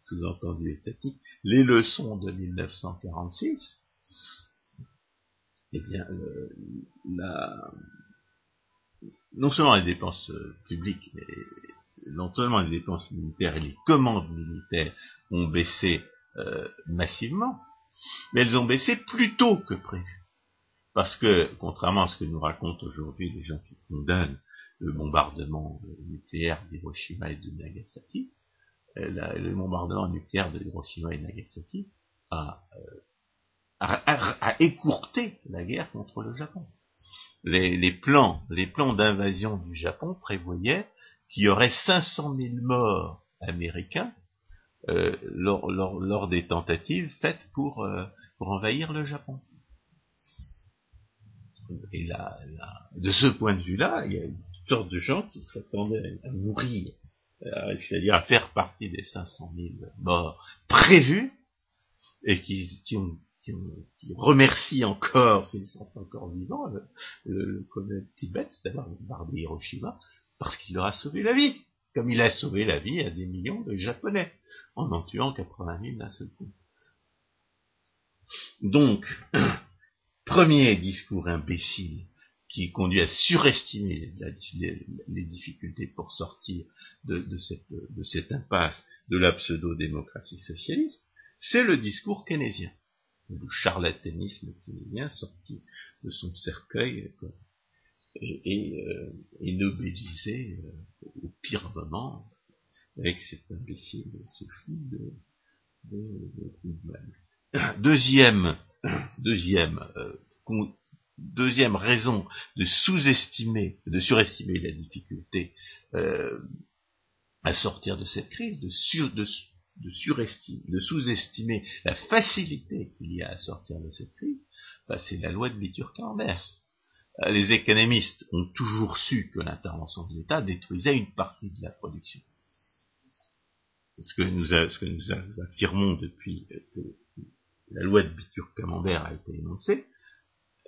sous-entendu étatique, les leçons de 1946, eh bien, la, non seulement les dépenses euh, publiques, mais non seulement les dépenses militaires et les commandes militaires ont baissé euh, massivement, mais elles ont baissé plus tôt que prévu. Parce que, contrairement à ce que nous racontent aujourd'hui les gens qui condamnent le bombardement nucléaire d'Hiroshima et de Nagasaki, euh, le bombardement nucléaire de Hiroshima et Nagasaki a, a, écourté la guerre contre le Japon les, plans, d'invasion du Japon prévoyaient qu'il y aurait 500 000 morts américains euh, lors, des tentatives faites euh, pour envahir le Japon. Et là, de ce point de vue-là, il y a une sorte de gens qui s'attendaient à mourir, euh, c'est-à-dire à faire partie des 500 000 morts prévus, et qui, qui ont qui, remercie encore, s'ils sont encore vivants, le, le, colonel Tibet d'avoir bombardé Hiroshima, parce qu'il leur a sauvé la vie, comme il a sauvé la vie à des millions de Japonais, en en tuant 80 000 d'un seul coup. Donc, premier discours imbécile qui conduit à surestimer les, difficultés pour sortir de, cette, de impasse de la pseudo-démocratie socialiste, c'est le discours keynésien. Le charlatanisme tunisien sorti de son cercueil et, euh, nobilisé euh, au pire moment avec cet imbécile, ce fou de, de, Deuxième, deuxième, euh, deuxième raison de sous-estimer, de surestimer la difficulté à sortir de cette crise, de, sur, de, surestimer, de sous-estimer la facilité qu'il y a à sortir de cette crise, bah, c'est la loi de Bitur-Camembert. Euh, les économistes ont toujours su que l'intervention de l'État détruisait une partie de la production. Ce que nous, ce que nous affirmons depuis la loi de Bitur-Camembert a été énoncée,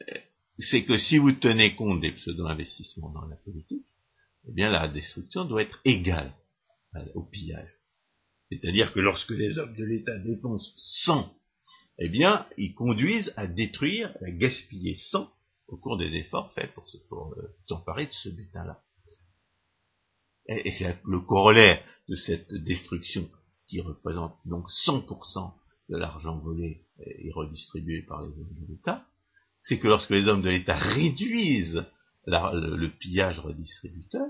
euh, c'est que si vous tenez compte des pseudo-investissements dans la politique, eh bien la destruction doit être égale au pillage. C'est-à-dire que lorsque les hommes de l'État dépensent 100, eh bien, ils conduisent à détruire, à gaspiller 100 au cours des efforts faits pour, euh, s'emparer de ce butin-là. Et, le corollaire de cette destruction, qui représente donc 100% de l'argent volé et redistribué par les hommes de l'État, c'est que lorsque les hommes de l'État réduisent le, pillage redistributeur,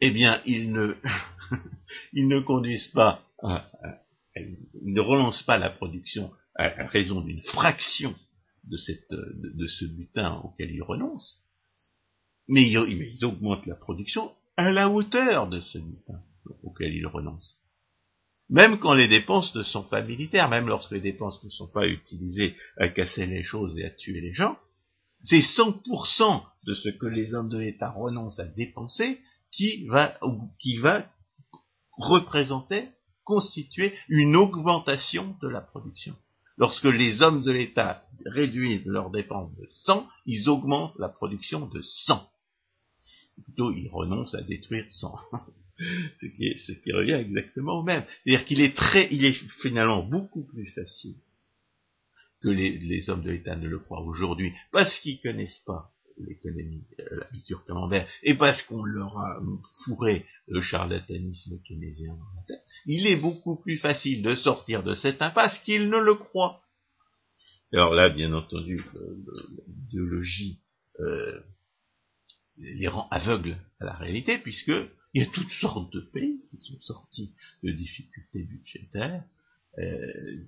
eh bien, ils ne, conduisent pas, ils ne relancent pas la production à, raison d'une fraction de, ce butin auquel ils renoncent, mais ils, augmentent la production à la hauteur de ce butin auquel ils renoncent. Même quand les dépenses ne sont pas militaires, même lorsque les dépenses ne sont pas utilisées à casser les choses et à tuer les gens, c'est 100% de ce que les hommes de l'État renoncent à dépenser qui va, qui va représenter, constituer une augmentation de la production. Lorsque les hommes de l'État réduisent leurs dépenses de 100, ils augmentent la production de 100. Plutôt, ils renoncent à détruire 100. ce, qui revient exactement au même. C'est-à-dire qu'il est très, il est finalement beaucoup plus facile que les, hommes de l'État ne le croient aujourd'hui, parce qu'ils connaissent pas l'économie, euh, la biture camembert, et parce qu'on leur a fourré le charlatanisme keynésien dans la tête, il est beaucoup plus facile de sortir de cette impasse qu'il ne le croit. Alors là, bien entendu, l'idéologie euh, les rend aveugles à la réalité, puisque il y a toutes sortes de pays qui sont sortis de difficultés budgétaires euh,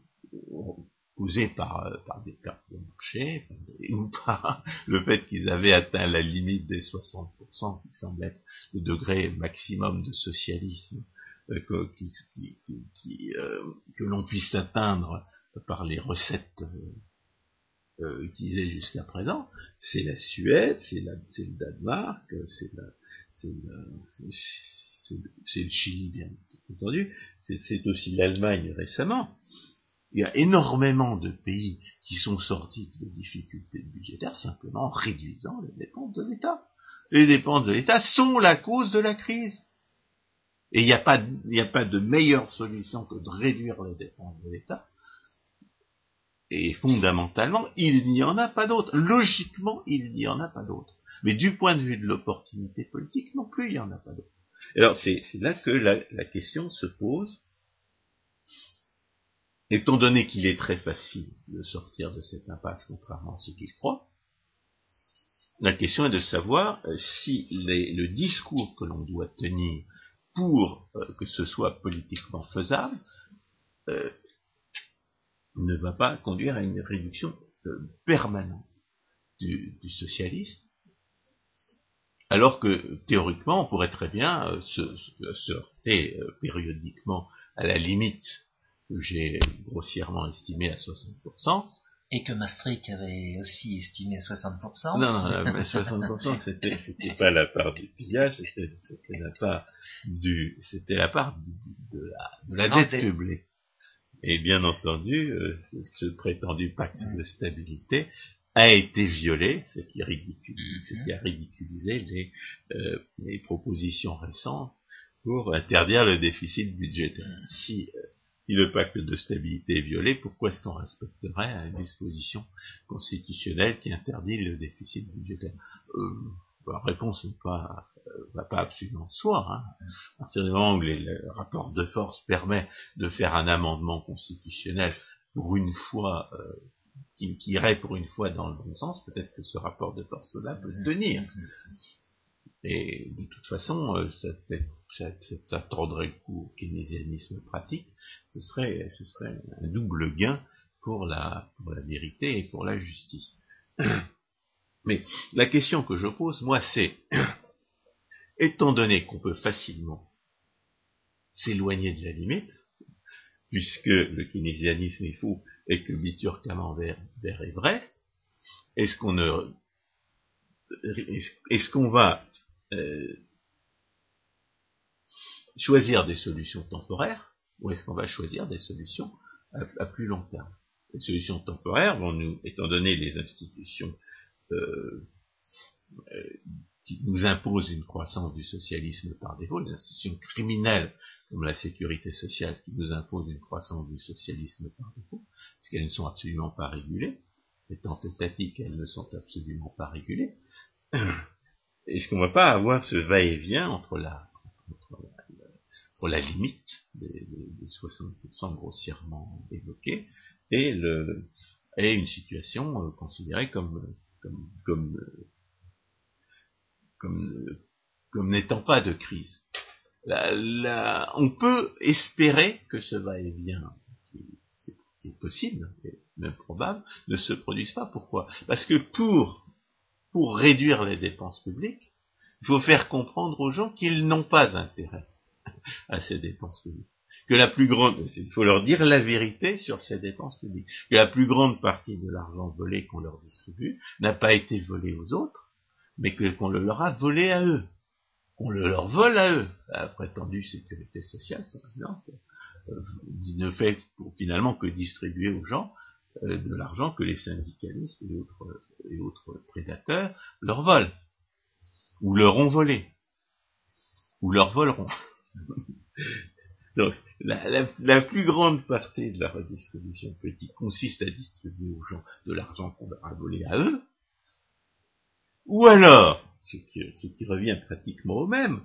causées par, euh, par des pertes de marché, ou par le fait qu'ils avaient atteint la limite des 60%, qui semble être le degré maximum de socialisme euh, que, l'on puisse atteindre par les recettes utilisées jusqu'à présent, c'est la Suède, c'est le Danemark, c'est le Chili bien entendu, c'est aussi l'Allemagne récemment. Il y a énormément de pays qui sont sortis de difficultés budgétaires simplement en réduisant les dépenses de l'État. Les dépenses de l'État sont la cause de la crise. Et il n'y a pas de meilleure solution que de réduire les dépenses de l'État et fondamentalement, il n'y en a pas d'autre. Logiquement, il n'y en a pas d'autre. Mais du point de vue de l'opportunité politique, non plus, il n'y en a pas d'autre. Alors, c'est là que la, question se pose. Étant donné qu'il est très facile de sortir de cette impasse, contrairement à ce qu'il croit, la question est de savoir euh, si le discours que l'on doit tenir pour euh, que ce soit politiquement faisable euh, ne va pas conduire à une réduction permanente du, socialisme, alors que théoriquement, on pourrait très bien euh, se, heurter euh, périodiquement à la limite que j'ai grossièrement estimée à 60%. Et que Maastricht avait aussi estimé à 60%. Non, non, mais 60% c'était, c'était pas la part du pillage, c'était, la part du, c'était la part de la, dette publique. Et bien entendu, euh, ce prétendu pacte de stabilité a été violé, ce qui, mm-hmm. a ridiculisé les, euh, les, propositions récentes pour interdire le déficit budgétaire. Mm-hmm. Si, euh, si le pacte de stabilité est violé, pourquoi est-ce qu'on respecterait une disposition constitutionnelle qui interdit le déficit budgétaire? La réponse n'est pas va pas absolument soi. Hein. À partir du moment où le rapport de force permet de faire un amendement constitutionnel pour une fois, euh, qui, irait pour une fois dans le bon sens, peut-être que ce rapport de force-là peut tenir. Et de toute façon, euh, ça, ça, tordrait le coup au keynésianisme pratique, ce serait, ce serait un double gain pour la, pour la vérité et pour la justice. Mais la question que je pose, moi, c'est étant donné qu'on peut facilement s'éloigner de la limite, puisque le keynésianisme est faux et que Bitur Camembert est vrai, est-ce qu'on est-ce qu'on va euh, choisir des solutions temporaires ou est-ce qu'on va choisir des solutions à, plus long terme? Les solutions temporaires vont nous, étant donné les institutions euh, euh, qui nous impose une croissance du socialisme par défaut, les institutions criminelles comme la sécurité sociale qui nous imposent une croissance du socialisme par défaut, puisqu'elles ne sont absolument pas régulées, étant étatiques, elles ne sont absolument pas régulées. Est-ce qu'on ne va pas avoir ce va-et-vient entre la, entre la, limite des, 60% grossièrement évoqués et, une situation euh, considérée comme, comme, n'étant pas de crise. on peut espérer que ce va-et-vient qui, est possible, et même probable, ne se produise pas. Pourquoi? Parce que pour, pour réduire les dépenses publiques, il faut faire comprendre aux gens qu'ils n'ont pas intérêt à ces dépenses publiques. Que la plus grande, il faut leur dire la vérité sur ces dépenses publiques. Que la plus grande partie de l'argent volé qu'on leur distribue n'a pas été volé aux autres, mais qu'on le leur a volé à eux. qu'on le leur vole à eux. La prétendue sécurité sociale, par exemple, euh, ne fait pour, finalement que distribuer aux gens euh, de l'argent que les syndicalistes et autres, et autres prédateurs leur volent, ou leur ont volé, ou leur voleront. Donc, la, la, plus grande partie de la redistribution politique consiste à distribuer aux gens de l'argent qu'on leur a volé à eux, ou alors, ce qui, revient pratiquement au même,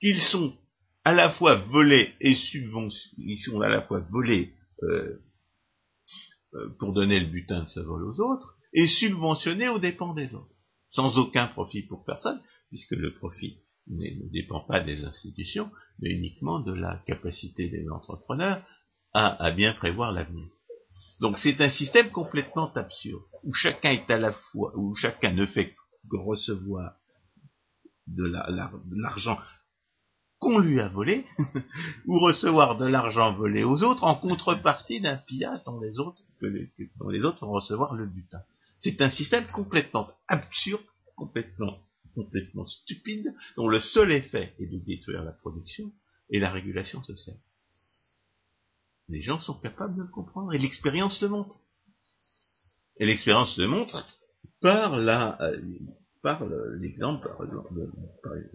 qu'ils sont à la fois volés et subventionnés, ils sont à la fois volés euh, euh, pour donner le butin de ce vol aux autres, et subventionné aux dépens des autres, sans aucun profit pour personne, puisque le profit ne dépend pas des institutions, mais uniquement de la capacité des entrepreneurs à, bien prévoir l'avenir. Donc c'est un système complètement absurde, où chacun est à la fois, où chacun ne fait recevoir de l'argent qu'on lui a volé, ou recevoir de l'argent volé aux autres en contrepartie d'un pillage dont les autres, dont les autres vont recevoir le butin. C'est un système complètement absurde, complètement complètement stupide, dont le seul effet est de détruire la production et la régulation sociale. Les gens sont capables de le comprendre et l'expérience le montre. Et l'expérience le montre par la, euh, par l'exemple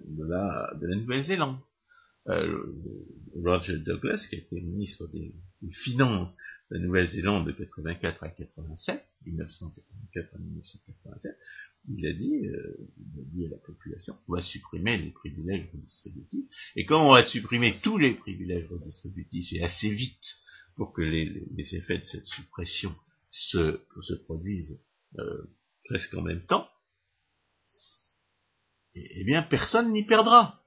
de, la, de la Nouvelle-Zélande. Euh, Roger Douglas, qui était ministre des, Finances de la Nouvelle-Zélande de 84 à 87, 1984 à 1987, il a dit, euh, il a dit à la population, on va supprimer les privilèges redistributifs. Et quand on va supprimer tous les privilèges redistributifs, et assez vite, pour que les, effets de cette suppression se, se produisent presque en même temps, eh, eh bien personne n'y perdra.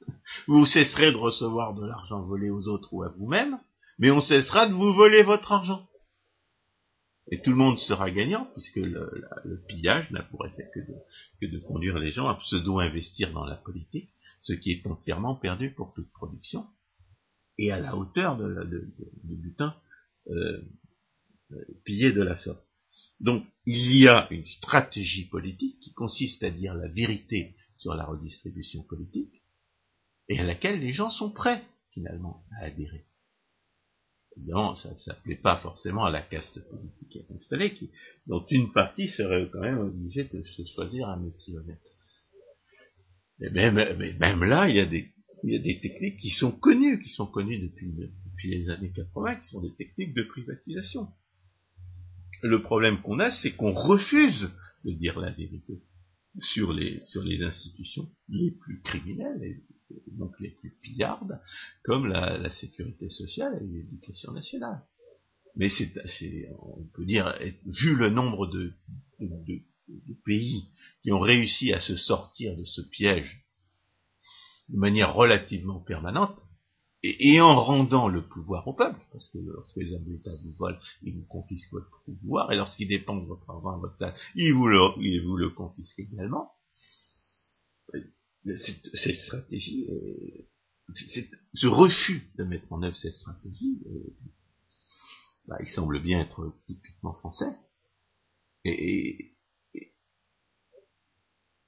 Vous cesserez de recevoir de l'argent volé aux autres ou à vous-même, mais on cessera de vous voler votre argent. Et tout le monde sera gagnant, puisque le, pillage n'a pour effet que de, conduire les gens à pseudo-investir dans la politique, ce qui est entièrement perdu pour toute production, et à la hauteur de, butin euh, euh, pillé de la sorte. Donc il y a une stratégie politique qui consiste à dire la vérité sur la redistribution politique, et à laquelle les gens sont prêts, finalement, à adhérer évidemment, ça ne plaît pas forcément à la caste politique installée, dont une partie serait quand même obligée de se choisir un métier. Mais même, là, il y, a des, techniques qui sont connues, qui sont connues depuis les années 80, qui sont des techniques de privatisation. Le problème qu'on a, c'est qu'on refuse de dire la vérité sur les, sur les institutions les plus criminelles, donc les plus pillardes, comme la, sécurité sociale et l'éducation nationale. Mais c'est, on peut dire, vu le nombre de, de, pays qui ont réussi à se sortir de ce piège de manière relativement permanente, et, en rendant le pouvoir au peuple, parce que lorsque les hommes d'État vous volent, ils vous confisquent votre pouvoir, et lorsqu'ils dépendent de votre argent, votre place, ils vous le, ils vous le confisquent également. Cette, cette stratégie, ce refus de mettre en œuvre cette stratégie, bah, il semble bien être typiquement français. Et,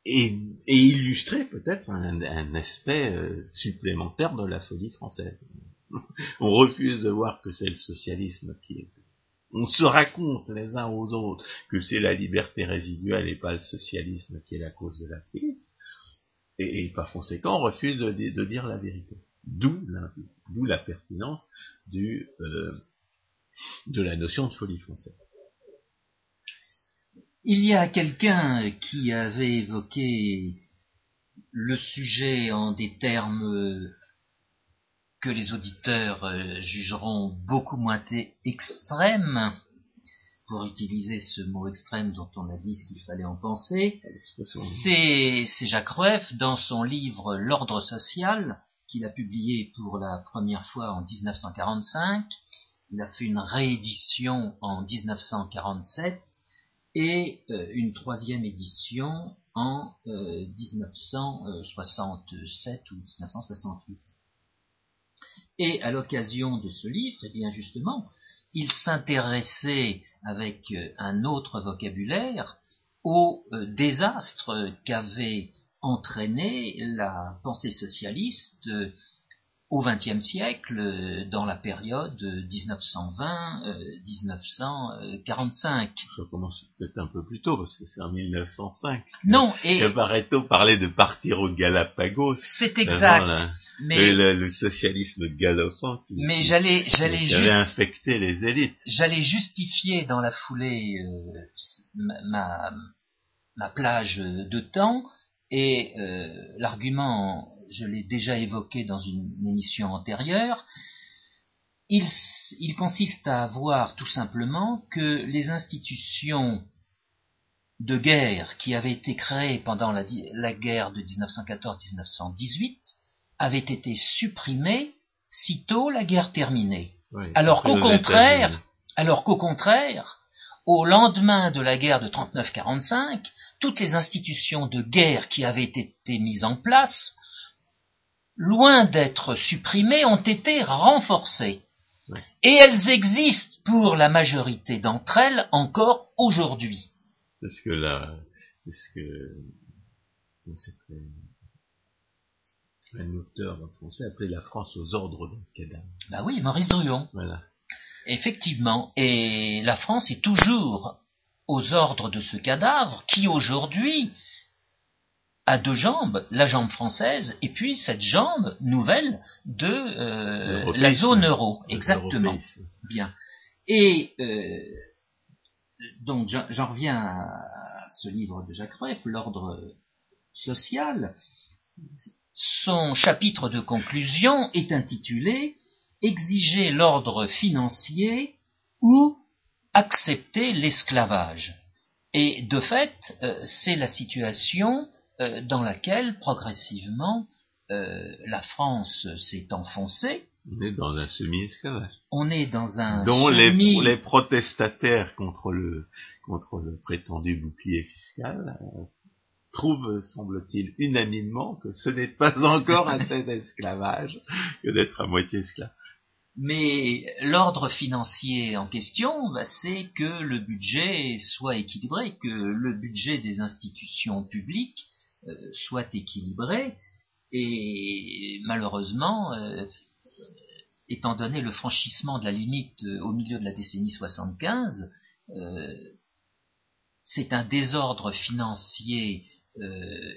et, illustrer peut-être un, aspect euh, supplémentaire de la folie française. On refuse de voir que c'est le socialisme qui est. On se raconte les uns aux autres que c'est la liberté résiduelle et pas le socialisme qui est la cause de la crise. Et, par conséquent, on refuse de, dire la vérité. D'où la, pertinence du, euh, de la notion de folie française. Il y a quelqu'un qui avait évoqué le sujet en des termes que les auditeurs euh, jugeront beaucoup moins extrêmes, pour utiliser ce mot extrême dont on a dit ce qu'il fallait en penser, c'est Jacques Rueff dans son livre L'ordre social, qu'il a publié pour la première fois en 1945. Il a fait une réédition en 1947 et euh, une troisième édition en 1967 euh, ou 1968. Et à l'occasion de ce livre, eh bien justement, il s'intéressait avec euh, un autre vocabulaire au désastre qu'avait entraîné la pensée socialiste au XXe siècle, euh, dans la période 1920-1945. Ça commence peut-être un peu plus tôt, parce que c'est en 1905. Non, et... Pareto parlait de partir au Galapagos. C'est exact. mais le, socialisme galopant mais j'allais, j'allais juste, infecté les élites. J'allais justifier dans la foulée euh, ma, ma, plage de temps, et euh, l'argument je l'ai déjà évoqué dans une émission antérieure, il, il, consiste à voir tout simplement que les institutions de guerre qui avaient été créées pendant la, la guerre de 1914-1918 avaient été supprimées sitôt la guerre terminée. Oui, Alors qu'au contraire, alors qu'au contraire, au lendemain de la guerre de 39-45, toutes les institutions de guerre qui avaient été mises en place, loin d'être supprimées, ont été renforcées. Ouais. Et elles existent pour la majorité d'entre elles encore aujourd'hui. Parce que là, parce que un auteur français appelait la France aux ordres d'un cadavre. Bah oui, Maurice Druon. Voilà. Effectivement. Et la France est toujours aux ordres de ce cadavre qui aujourd'hui a deux jambes, la jambe française et puis cette jambe nouvelle de euh, la zone euro. Exactement. Bien. Et euh, donc j'en reviens à ce livre de Jacques Rueff, l'ordre social. Son chapitre de conclusion est intitulé Exiger l'ordre financier ou accepter l'esclavage. Et de fait, euh, c'est la situation dans laquelle progressivement euh, la France s'est enfoncée. On est dans un semi-esclavage. On est dans un dont les, semi- les protestataires contre le contre le prétendu bouclier fiscal euh, trouvent, semble-t-il, unanimement que ce n'est pas encore assez d'esclavage que d'être à moitié esclave. Mais l'ordre financier en question, bah, c'est que le budget soit équilibré, que le budget des institutions publiques euh, soit équilibré. Et malheureusement, euh, étant donné le franchissement de la limite euh, au milieu de la décennie 75, euh, c'est un désordre financier euh,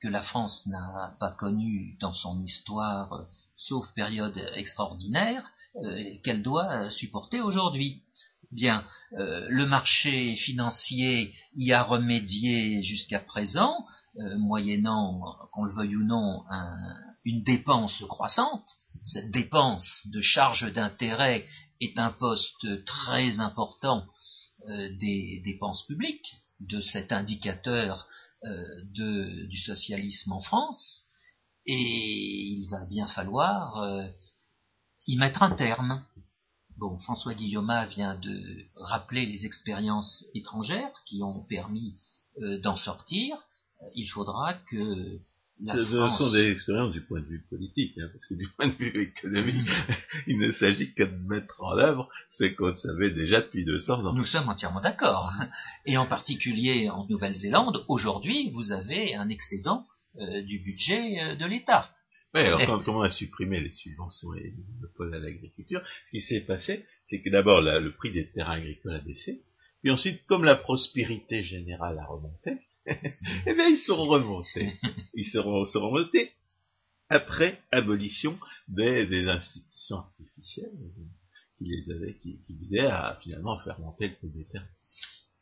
que la France n'a pas connu dans son histoire, euh, sauf période extraordinaire, euh, qu'elle doit supporter aujourd'hui. Bien, euh, le marché financier y a remédié jusqu'à présent, euh, moyennant, qu'on le veuille ou non, un- une dépense croissante. Cette dépense de charge d'intérêt est un poste très important euh, des dépenses publiques, de cet indicateur du socialisme en France, et il va bien falloir y mettre un terme. Bon, François Guillaume vient de rappeler les expériences étrangères qui ont permis euh, d'en sortir. Euh, Il faudra que la Ce France... sont des expériences du point de vue politique, hein, parce que du point de vue économique, il ne s'agit que de mettre en œuvre ce qu'on savait déjà depuis 200 ans. Nous sommes entièrement d'accord. Et en particulier en Nouvelle-Zélande, aujourd'hui, vous avez un excédent euh, du budget de l'État. Ouais, alors Eh. quand, comment on a supprimé les subventions et les monopoles à l'agriculture? Ce qui s'est passé, c'est que d'abord la- le prix des terrains agricoles a baissé, puis ensuite, comme la prospérité générale a remonté, eh bien ils sont remontés. Ils seront, seront remontés après abolition des, des institutions artificielles euh, qui les avaient, qui, qui visaient à finalement faire monter le prix des terrains.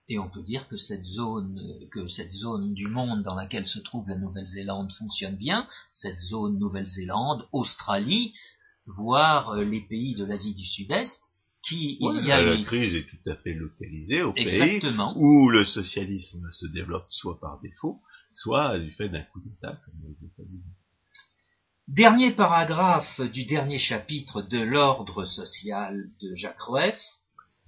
Et on peut dire que cette zone, euh, que cette zone du monde dans laquelle se trouve la Nouvelle-Zélande fonctionne bien, cette zone Nouvelle-Zélande, Australie, voire euh, les pays de l'Asie du Sud-Est, qui Ouais, il y a la eu- crise est tout à fait localisée au pays où le socialisme se développe soit par défaut, soit du fait d'un coup d'État comme aux États-Unis. Dernier paragraphe du dernier chapitre de l'ordre social de Jacques Rueff.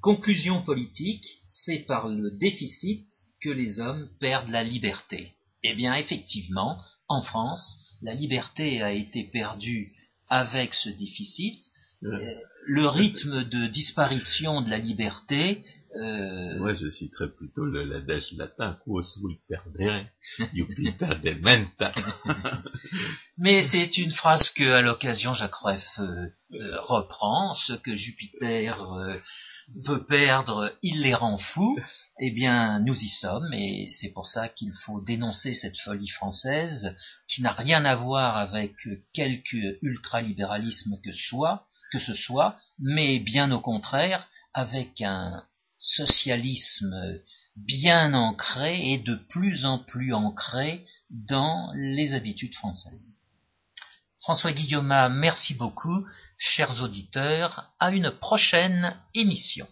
Conclusion politique, c'est par le déficit que les hommes perdent la liberté. Eh bien, effectivement, en France, la liberté a été perdue avec ce déficit. Euh, Le rythme de disparition de la liberté, euh, Moi, je citerais plutôt le l'adage latin quos vult perdere, iupita dementa. Mais c'est une phrase que, à l'occasion, Jacques Rueff euh, reprend. Ce que Jupiter euh, veut perdre, il les rend fous. Eh bien, nous y sommes, et c'est pour ça qu'il faut dénoncer cette folie française, qui n'a rien à voir avec quelque ultralibéralisme que soit, que ce soit, mais bien au contraire, avec un socialisme bien ancré et de plus en plus ancré dans les habitudes françaises. François Guillaume, merci beaucoup. Chers auditeurs, à une prochaine émission.